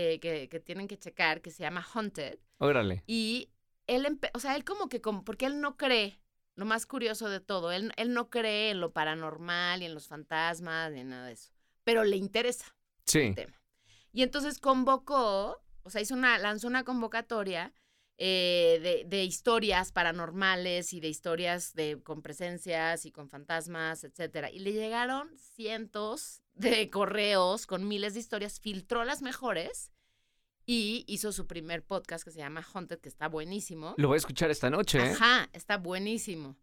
eh, que, que tienen que checar que se llama Haunted Órale. y él, o sea, él como que, como, porque él no cree, lo más curioso de todo, él, él no cree en lo paranormal y en los fantasmas ni en nada de eso, pero le interesa Sí. el tema. Y entonces convocó, o sea, hizo una, lanzó una convocatoria eh, de, de historias paranormales y de historias de, con presencias y con fantasmas, etcétera. Y le llegaron cientos de correos con miles de historias, filtró las mejores y hizo su primer podcast que se llama Haunted, que está buenísimo. Lo voy a escuchar esta noche, ¿eh? Ajá, está buenísimo.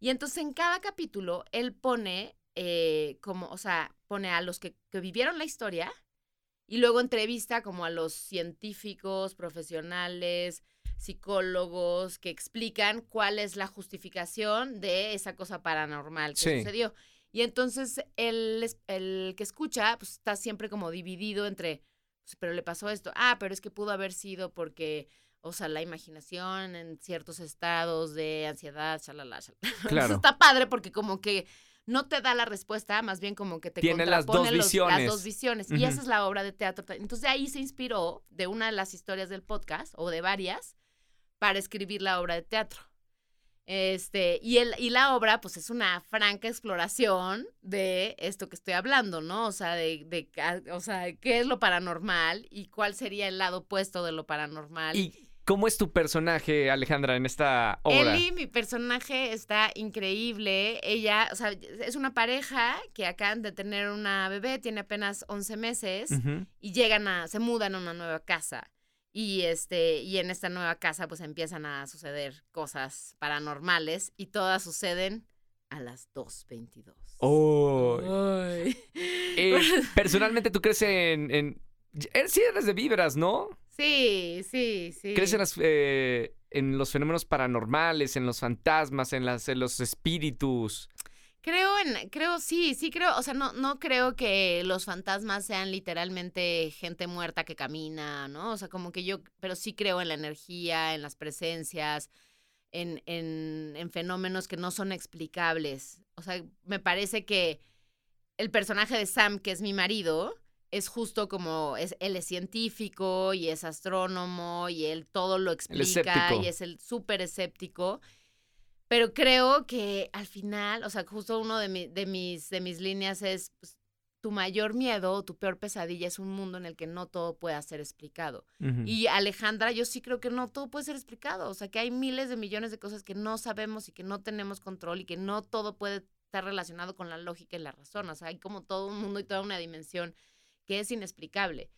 Y entonces en cada capítulo él pone eh, como, o sea, pone a los que, que vivieron la historia y luego entrevista como a los científicos, profesionales, psicólogos que explican cuál es la justificación de esa cosa paranormal que Sí. sucedió. Y entonces el, el que escucha pues, está siempre como dividido entre, pues, pero le pasó esto, ah, pero es que pudo haber sido porque, o sea, la imaginación en ciertos estados de ansiedad, shalala, <laughs> Claro. está padre porque como que no te da la respuesta, más bien como que te Tiene las dos los- visiones. las dos visiones. Y esa es la obra de teatro. Entonces de ahí se inspiró de una de las historias del podcast, o de varias, para escribir la obra de teatro. Este, y, el, y la obra, pues es una franca exploración de esto que estoy hablando, ¿no? O sea, de, de o sea, qué es lo paranormal y cuál sería el lado opuesto de lo paranormal. ¿Y cómo es tu personaje, Alejandra, en esta obra? Ellie, mi personaje, está increíble. Ella, o sea, es una pareja que acaban de tener una bebé, tiene apenas 11 meses y llegan a, se mudan a una nueva casa. Y este, y en esta nueva casa pues empiezan a suceder cosas paranormales y todas suceden a las 2.22. Oh. <laughs> Eh, personalmente, ¿tú crees en, en... eh, Sí eres de vibras, ¿no? Sí, sí, sí. ¿Crees en, las, eh, en los fenómenos paranormales, en los fantasmas, en, las, en los espíritus? Creo en, creo, sí, sí creo, o sea, no, no creo que los fantasmas sean literalmente gente muerta que camina, ¿no? O sea, como que yo, pero sí creo en la energía, en las presencias, en, en, en fenómenos que no son explicables. O sea, me parece que el personaje de Sam, que es mi marido, es justo como es, él es científico y es astrónomo y él todo lo explica y es el súper escéptico. Pero creo que al final, o sea, justo uno de, de, mis, de mis líneas es, pues, tu mayor miedo, tu peor pesadilla es un mundo en el que no todo puede ser explicado. Y Alejandra, yo sí creo que no todo puede ser explicado, o sea, que hay miles de millones de cosas que no sabemos y que no tenemos control y que no todo puede estar relacionado con la lógica y la razón, o sea, hay como todo un mundo y toda una dimensión que es inexplicable.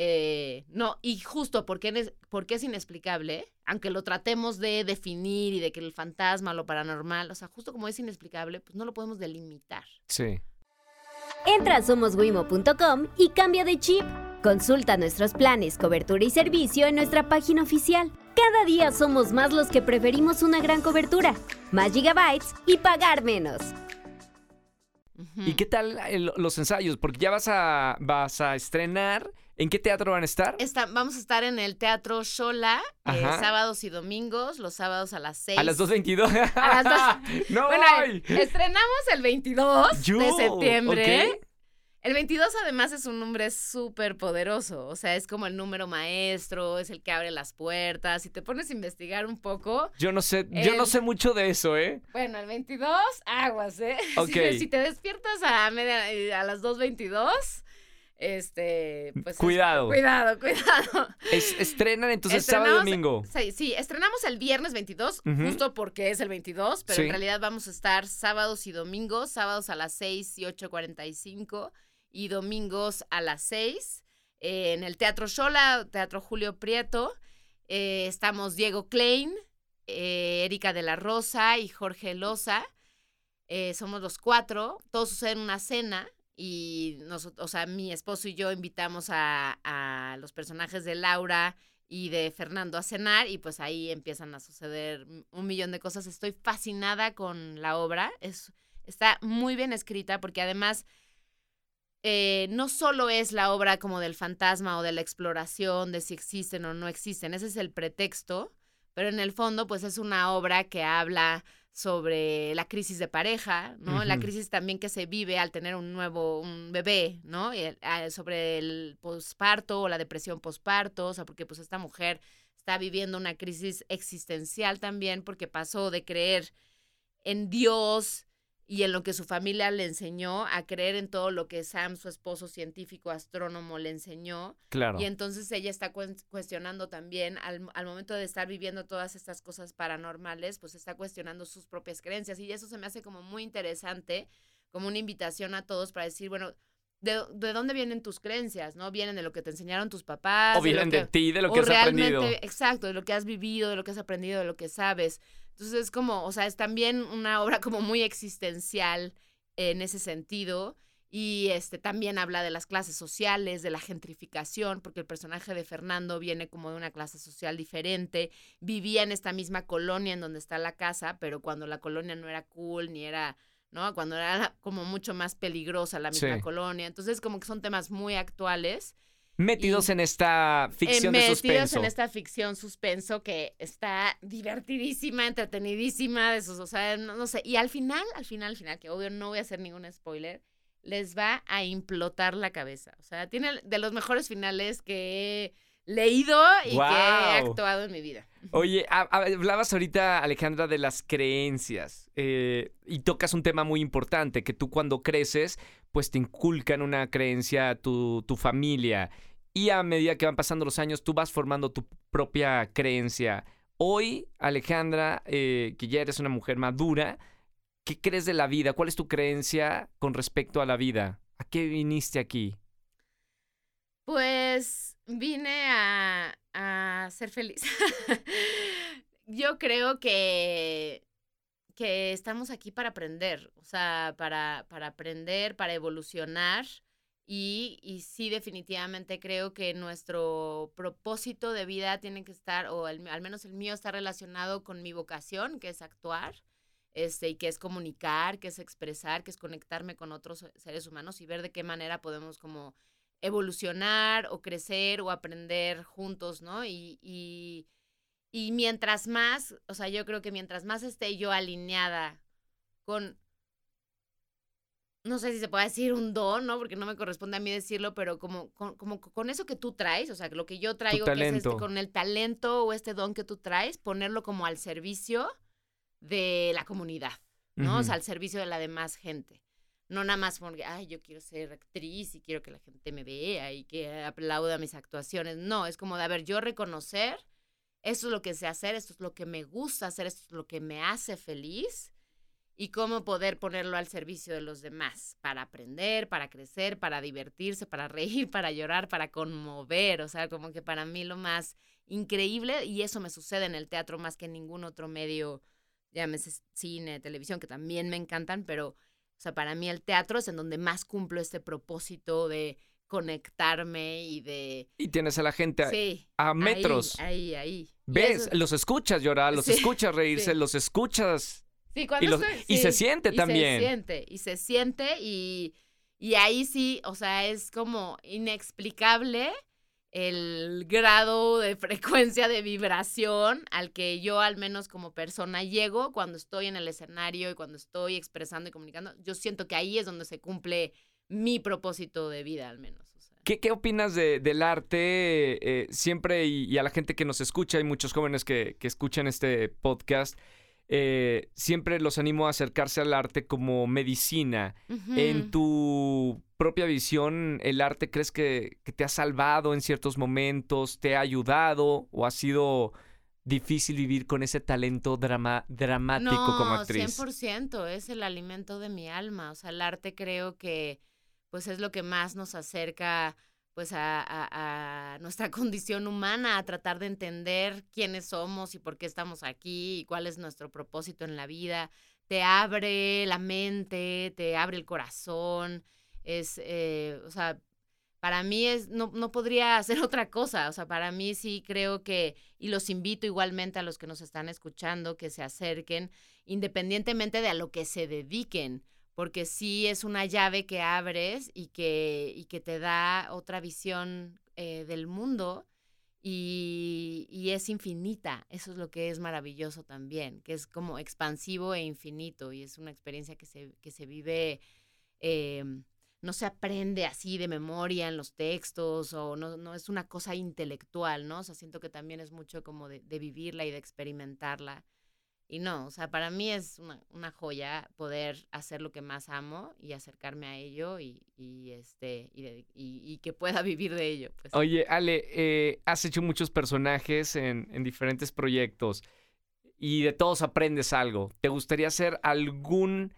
Eh, no, y justo porque, porque es inexplicable, aunque lo tratemos de definir y de que el fantasma, lo paranormal, o sea, justo como es inexplicable, pues no lo podemos delimitar. Sí. Entra a somoswimo.com y cambia de chip. Consulta nuestros planes, cobertura y servicio en nuestra página oficial. Cada día somos más los que preferimos una gran cobertura, más gigabytes y pagar menos. ¿Y qué tal los ensayos? Porque ya vas a, vas a estrenar. ¿En qué teatro van a estar? vamos a estar en el Teatro Shola, eh, sábados y domingos, los sábados a las 6. ¿A las 2.22? a las 2. <laughs> ¡No bueno, estrenamos el 22 de septiembre. El 22 además es un nombre súper poderoso, o sea, es como el número maestro, es el que abre las puertas. Si te pones a investigar un poco... Yo no sé, yo no sé mucho de eso, ¿eh? Bueno, el 22, aguas, ¿eh? <laughs> Si, te despiertas a, media, eh, a las 2.22... Este, pues. Cuidado. cuidado, cuidado. estrenan entonces sábado y domingo. Sí, sí, estrenamos el viernes 22, justo porque es el 22, pero en realidad vamos a estar sábados y domingos, sábados a las 6 y 8.45 y domingos a las 6 eh, en el Teatro Shola, Teatro Julio Prieto. Eh, estamos Diego Klein, eh, Erika de la Rosa y Jorge Loza. somos los cuatro. Todo sucede en una cena y nosotros, o sea, mi esposo y yo invitamos a, a, los personajes de Laura y de Fernando a cenar y pues ahí empiezan a suceder un millón de cosas. Estoy fascinada con la obra. Es, está muy bien escrita porque además eh, no solo es la obra como del fantasma o de la exploración de si existen o no existen, ese es el pretexto, pero en el fondo pues es una obra que habla sobre la crisis de pareja, ¿no? La crisis también que se vive al tener un nuevo, un bebé, ¿no? Ah, sobre el posparto o la depresión posparto, o sea, porque pues esta mujer está viviendo una crisis existencial también porque pasó de creer en Dios y en lo que su familia le enseñó a creer en todo lo que Sam, su esposo científico astrónomo, le enseñó. Claro. Y entonces ella está cuestionando también, al, al, momento de estar viviendo todas estas cosas paranormales, pues está cuestionando sus propias creencias. Y eso se me hace como muy interesante, como una invitación a todos para decir, bueno, de, de, dónde vienen tus creencias, ¿no? Vienen de lo que te enseñaron tus papás. O vienen de, ti, de lo que has aprendido. Exacto, de lo que has vivido, de lo que has aprendido, de lo que sabes. Entonces es como, o sea, es también una obra como muy existencial en ese sentido. Y este también habla de las clases sociales, de la gentrificación, porque el personaje de Fernando viene como de una clase social diferente, vivía en esta misma colonia en donde está la casa, pero cuando la colonia no era cool ni era ¿no? Cuando era como mucho más peligrosa la misma colonia. Entonces, como que son temas muy actuales. Metidos en esta ficción de suspenso. Metidos en esta ficción suspenso que está divertidísima, entretenidísima, de esos, o sea, no, sé. Y al final, al final, al final, que obvio no voy a hacer ningún spoiler, les va a implotar la cabeza. O sea, tiene de los mejores finales que leído y que he actuado en mi vida. Oye, hablabas ahorita, Alejandra, de las creencias eh, y tocas un tema muy importante, que tú cuando creces, pues te inculcan una creencia tu, tu familia y a medida que van pasando los años, tú vas formando tu propia creencia. Hoy, Alejandra, eh, que ya eres una mujer madura, ¿qué crees de la vida? ¿Cuál es tu creencia con respecto a la vida? ¿A qué viniste aquí? Pues vine a, ser feliz. <laughs> Yo creo que, que estamos aquí para aprender, o sea, para, para aprender, para evolucionar Y, y sí, definitivamente creo que nuestro propósito de vida tiene que estar, o al menos el mío está relacionado con mi vocación, que es actuar, este, y que es comunicar, que es expresar, que es conectarme con otros seres humanos y ver de qué manera podemos como evolucionar o crecer o aprender juntos, ¿no? Y, y, y mientras más, o sea, yo creo que mientras más esté yo alineada con no sé si se puede decir un don, ¿no? Porque no me corresponde a mí decirlo, pero como con, como con eso que tú traes, o sea, lo que yo traigo, que es este, con el talento o este don que tú traes, ponerlo como al servicio de la comunidad, ¿no? O sea, al servicio de la demás gente. No nada más porque, ay, yo quiero ser actriz y quiero que la gente me vea y que aplauda mis actuaciones. No, es como de, a ver, yo reconocer, esto es lo que sé hacer, esto es lo que me gusta hacer, esto es lo que me hace feliz y cómo poder ponerlo al servicio de los demás para aprender, para crecer, para divertirse, para <laughs> reír, para llorar, para conmover. O sea, como que para mí lo más increíble, y eso me sucede en el teatro más que en ningún otro medio, llámese cine, televisión, que también me encantan, pero, o sea, para mí el teatro es en donde más cumplo este propósito de conectarme y de... Y tienes a la gente a, metros. Ahí, ahí, ¿Ves? Los escuchas llorar, los escuchas reírse, los escuchas y, se siente también. Se siente, y se siente, y, y ahí sí, o sea, es como inexplicable el grado de <laughs> frecuencia de vibración al que yo al menos como persona llego cuando estoy en el escenario y cuando estoy expresando y comunicando. Yo siento que ahí es donde se cumple mi propósito de vida al menos. ¿Qué, ¿Qué, opinas de, del arte? Eh, siempre y, a la gente que nos escucha, hay muchos jóvenes que, que escuchan este podcast eh, siempre los animo a acercarse al arte como medicina. En tu propia visión, ¿el arte crees que, te ha salvado en ciertos momentos, te ha ayudado o ha sido difícil vivir con ese talento drama, dramático como actriz? 100%, es el alimento de mi alma. O sea, el arte creo que pues es lo que más nos acerca pues a, nuestra <laughs> condición humana, a tratar de entender quiénes somos y por qué estamos aquí y cuál es nuestro propósito en la vida. Te abre la mente, te abre el corazón. Es, eh, o sea, para mí es, no, no podría hacer <laughs> otra cosa. O sea, para mí sí creo que, y los invito igualmente a los que nos están escuchando, que se acerquen, independientemente de a lo que se dediquen porque sí es una llave que abres y que, y que te da otra visión eh, del mundo y, y, es infinita. Eso es lo que es maravilloso también, que es como expansivo e infinito y es una experiencia que se, que se vive, eh, no se aprende así de memoria en los textos o no, no es una cosa intelectual, ¿no? O sea, siento que también es mucho como de, de vivirla y de experimentarla. Y no, o sea, para mí es una, joya poder hacer lo que más amo y acercarme a ello y, este y, que pueda <laughs> vivir de ello. Pues. Oye, Ale, eh, has hecho muchos personajes en, en, diferentes proyectos y de todos aprendes algo. ¿Te gustaría hacer algún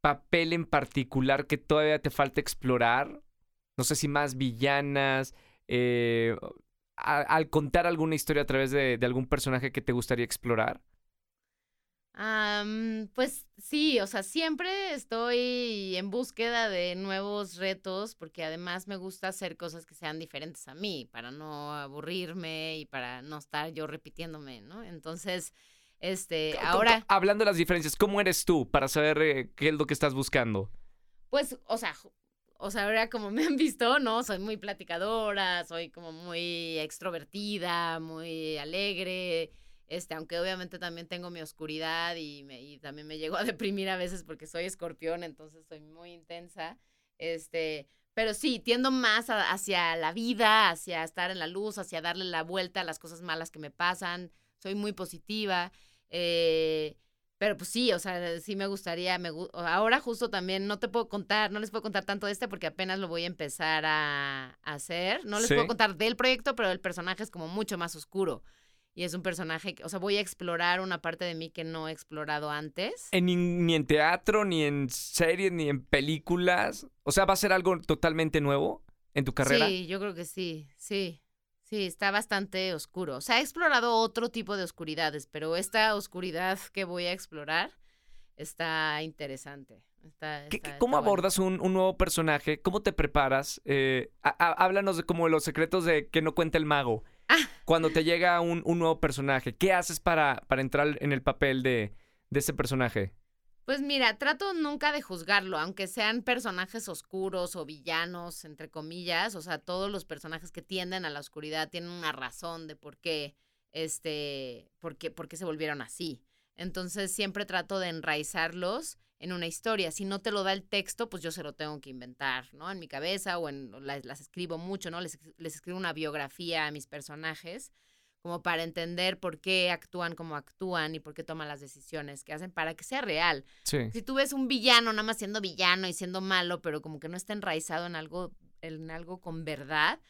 papel en particular que todavía te falta explorar? No sé si más villanas. Eh, al contar alguna historia a través de algún personaje que te gustaría explorar pues sí, o sea, siempre estoy en búsqueda de nuevos retos porque además me gusta hacer cosas que sean diferentes a mí para no aburrirme y para no estar yo repitiéndome, ¿no? Entonces, este, ahora... Hablando de las diferencias, ¿cómo eres tú para saber eh, qué es lo que estás buscando? Pues, o sea, o sea, ahora como me han visto, ¿no? Soy muy platicadora, soy como muy extrovertida, muy alegre este, aunque obviamente también tengo mi oscuridad y, me, y también me llego a deprimir a veces porque soy escorpión, entonces soy muy intensa. Este, pero sí, tiendo más hacia la vida, hacia estar en la luz, hacia darle la vuelta a las cosas malas que me pasan. Soy muy positiva. Eh, pero pues sí, o sea, sí me gustaría, me, ahora justo también, no te puedo contar, no les puedo contar tanto de este porque apenas lo voy a empezar a, hacer. No les puedo contar del proyecto, pero el personaje es como mucho más oscuro y es un personaje, o sea, voy a explorar una parte de mí que no he explorado antes. En, ni en teatro, ni en series, ni en películas. O sea, ¿va a ser algo totalmente nuevo en tu carrera? Sí, yo creo que sí, sí. Sí, está bastante oscuro. O sea, he explorado otro tipo de oscuridades, pero esta oscuridad que voy a explorar está interesante. Está- ¿Qué- está- ¿Cómo bueno. abordas un, un nuevo personaje? ¿Cómo te preparas? Eh, há- há- háblanos de como los secretos de que no cuenta el mago. Cuando te llega un, un nuevo personaje, ¿qué haces para, para entrar en el papel de, de ese personaje? Pues mira, trato nunca de juzgarlo, aunque sean personajes oscuros o villanos, entre comillas, o sea, todos los personajes que tienden a la oscuridad tienen una razón de por qué, este, por qué, por qué se volvieron así. Entonces siempre trato de enraizarlos en una historia. Si no te lo da el texto, pues yo se lo tengo que inventar, ¿no? En mi cabeza o en las, las escribo mucho, ¿no? Les, les escribo una biografía a mis personajes como para entender por qué actúan como actúan y por qué toman las decisiones que hacen para que sea real. Sí. Si tú ves un villano nada más siendo villano y siendo malo, pero como que no está enraizado en algo, en algo con verdad,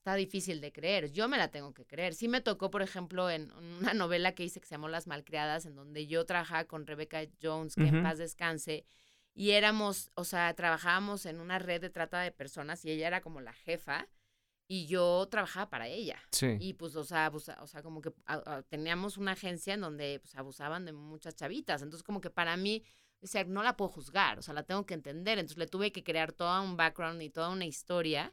está difícil de creer. Yo me la tengo que creer. Sí me tocó, por ejemplo, en una novela que hice que se llamó Las Malcriadas, en donde yo trabajaba con Rebecca Jones, que Ujú. en paz descanse, y éramos, o sea, trabajábamos en una red de trata de personas y ella era como la jefa y yo trabajaba para ella. Sí. Y pues, o sea, abusa- o sea, como que a- a- teníamos una agencia en donde pues abusaban de muchas chavitas. Entonces, como que para mí, o sea, no la puedo juzgar, o sea, la tengo que entender. Entonces le tuve que crear todo un background y toda una historia.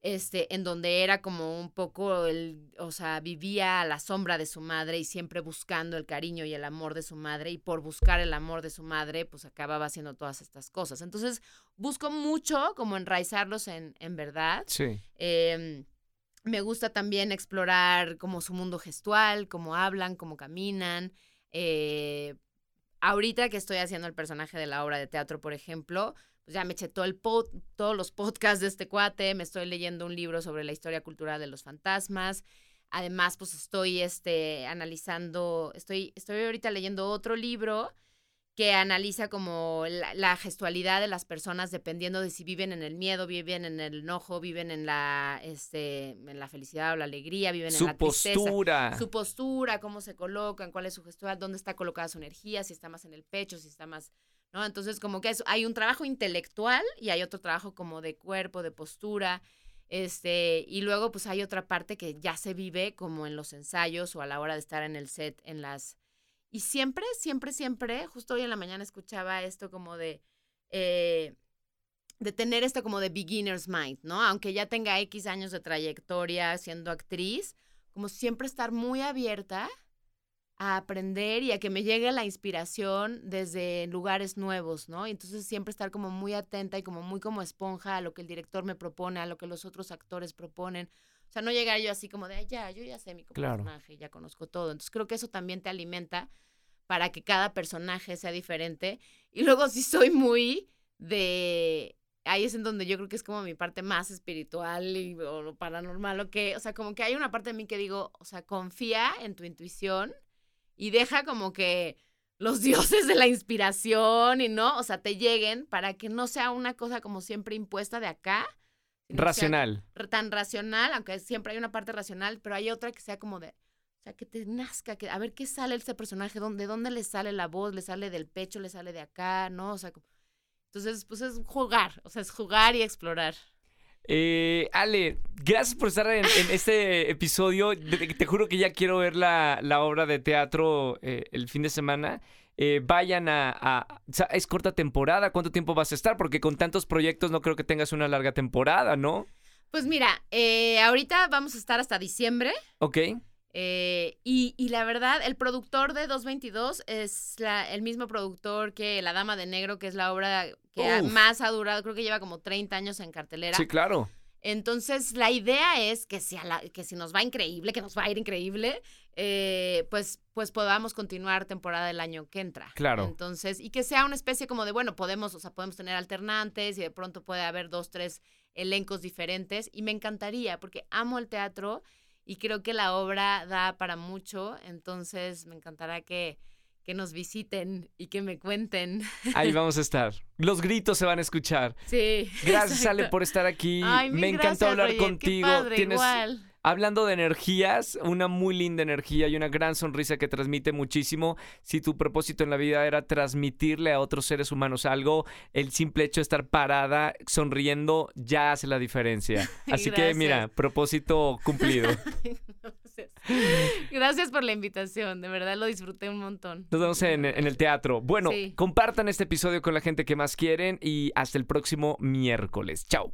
Este, en donde era como un poco el, o sea, vivía a la sombra de su madre y siempre buscando el cariño y el amor de su madre y por buscar el amor de su madre, pues acababa haciendo todas estas cosas. Entonces, busco mucho como enraizarlos en, en verdad. Sí. Em, me gusta también explorar como su mundo gestual, cómo hablan, cómo caminan. Eh, ahorita que estoy haciendo el personaje de la obra de teatro, por ejemplo, pues ya me eché todo el pod- todos los podcasts de este cuate, me estoy leyendo un libro sobre la historia cultural de los fantasmas. Además, pues estoy este, analizando, estoy, estoy ahorita leyendo otro libro que analiza como la, la gestualidad de las personas dependiendo de si viven en el miedo, viven en el enojo, viven en la, este, en la felicidad o la alegría, viven en la tristeza. postura. Su postura, cómo se colocan, cuál es su gestual, dónde está colocada su energía, si está más en el pecho, si está más, ¿no? Entonces, como que es- hay un trabajo intelectual y hay otro trabajo como de cuerpo, de postura, este, y luego pues hay otra parte que ya se vive como en los ensayos o a la hora de estar en el set, en las... Y siempre, siempre, siempre, justo hoy en la mañana escuchaba esto como de... eh, de tener esto como de beginner's mind, ¿no? Aunque ya tenga X años de trayectoria siendo actriz, como siempre estar muy abierta a aprender y a que me llegue la inspiración desde lugares nuevos, ¿no? Entonces siempre estar como muy atenta y como muy como esponja a lo que el director me propone, a lo que los otros actores proponen. O sea, no llegar yo así como de, "Ay, ya, yo ya sé mi Claro. personaje, ya conozco todo. Entonces creo que eso también te alimenta para que cada personaje sea diferente. Y luego sí soy muy de... Ahí es en donde yo creo que es como mi parte más espiritual y, o lo paranormal, o que, o sea, como que hay una parte de mí que digo, o sea, confía en tu intuición y deja como que los <laughs> dioses de la inspiración y no, o sea, te lleguen para que no sea una cosa como siempre impuesta de acá. Racional. tan racional, aunque siempre hay una parte racional, pero hay otra que sea como de, o sea, que te nazca, que a ver qué sale ese personaje, dónde, dónde le sale la voz, le sale del pecho, le sale de acá, ¿no? O sea, como- entonces, pues es jugar, o sea, es jugar y explorar. Eh, Ale, gracias por estar en, en este episodio. Te, te juro que ya quiero ver la, la obra de teatro eh, el fin de semana. Eh, vayan a, Es corta temporada. ¿Cuánto tiempo vas a estar? Porque con tantos proyectos no creo que tengas una larga temporada, ¿no? Pues mira, eh, ahorita vamos a estar hasta diciembre. Ok. eh, y, y la verdad, el productor de 222 es la- el mismo productor que La Dama de Negro, que es la obra que ha- más ha durado, creo que lleva como 30 años en cartelera. Sí, claro. Entonces, la idea es que si, a la- que si nos va increíble, que nos va a ir increíble, eh, pues, pues podamos continuar temporada el año que entra. Claro. Entonces, y que sea una especie como de, bueno, podemos, o sea, podemos tener alternantes y de pronto puede haber dos, tres elencos diferentes. Y me encantaría, porque amo el teatro y creo que la obra da para mucho. Entonces, me encantará que, que nos visiten y que me cuenten. Ahí <laughs> vamos a estar. Los gritos se van a escuchar. Sí. Gracias, Ale, por estar aquí. Ay, Me encantó gracias, hablar Roger, qué contigo. padre, Tienes, igual. Hablando de energías, una muy linda energía y una gran sonrisa que transmite muchísimo. Si tu propósito en la vida era transmitirle a otros seres humanos algo, el simple hecho de estar parada, sonriendo, ya hace la diferencia. <laughs> Así que mira, propósito cumplido. <laughs> Gracias. Gracias por la invitación. De verdad lo disfruté un montón. Nos vemos en, en el teatro. Bueno, Sí. compartan este episodio con la gente que más quieren y hasta el próximo miércoles. Chao.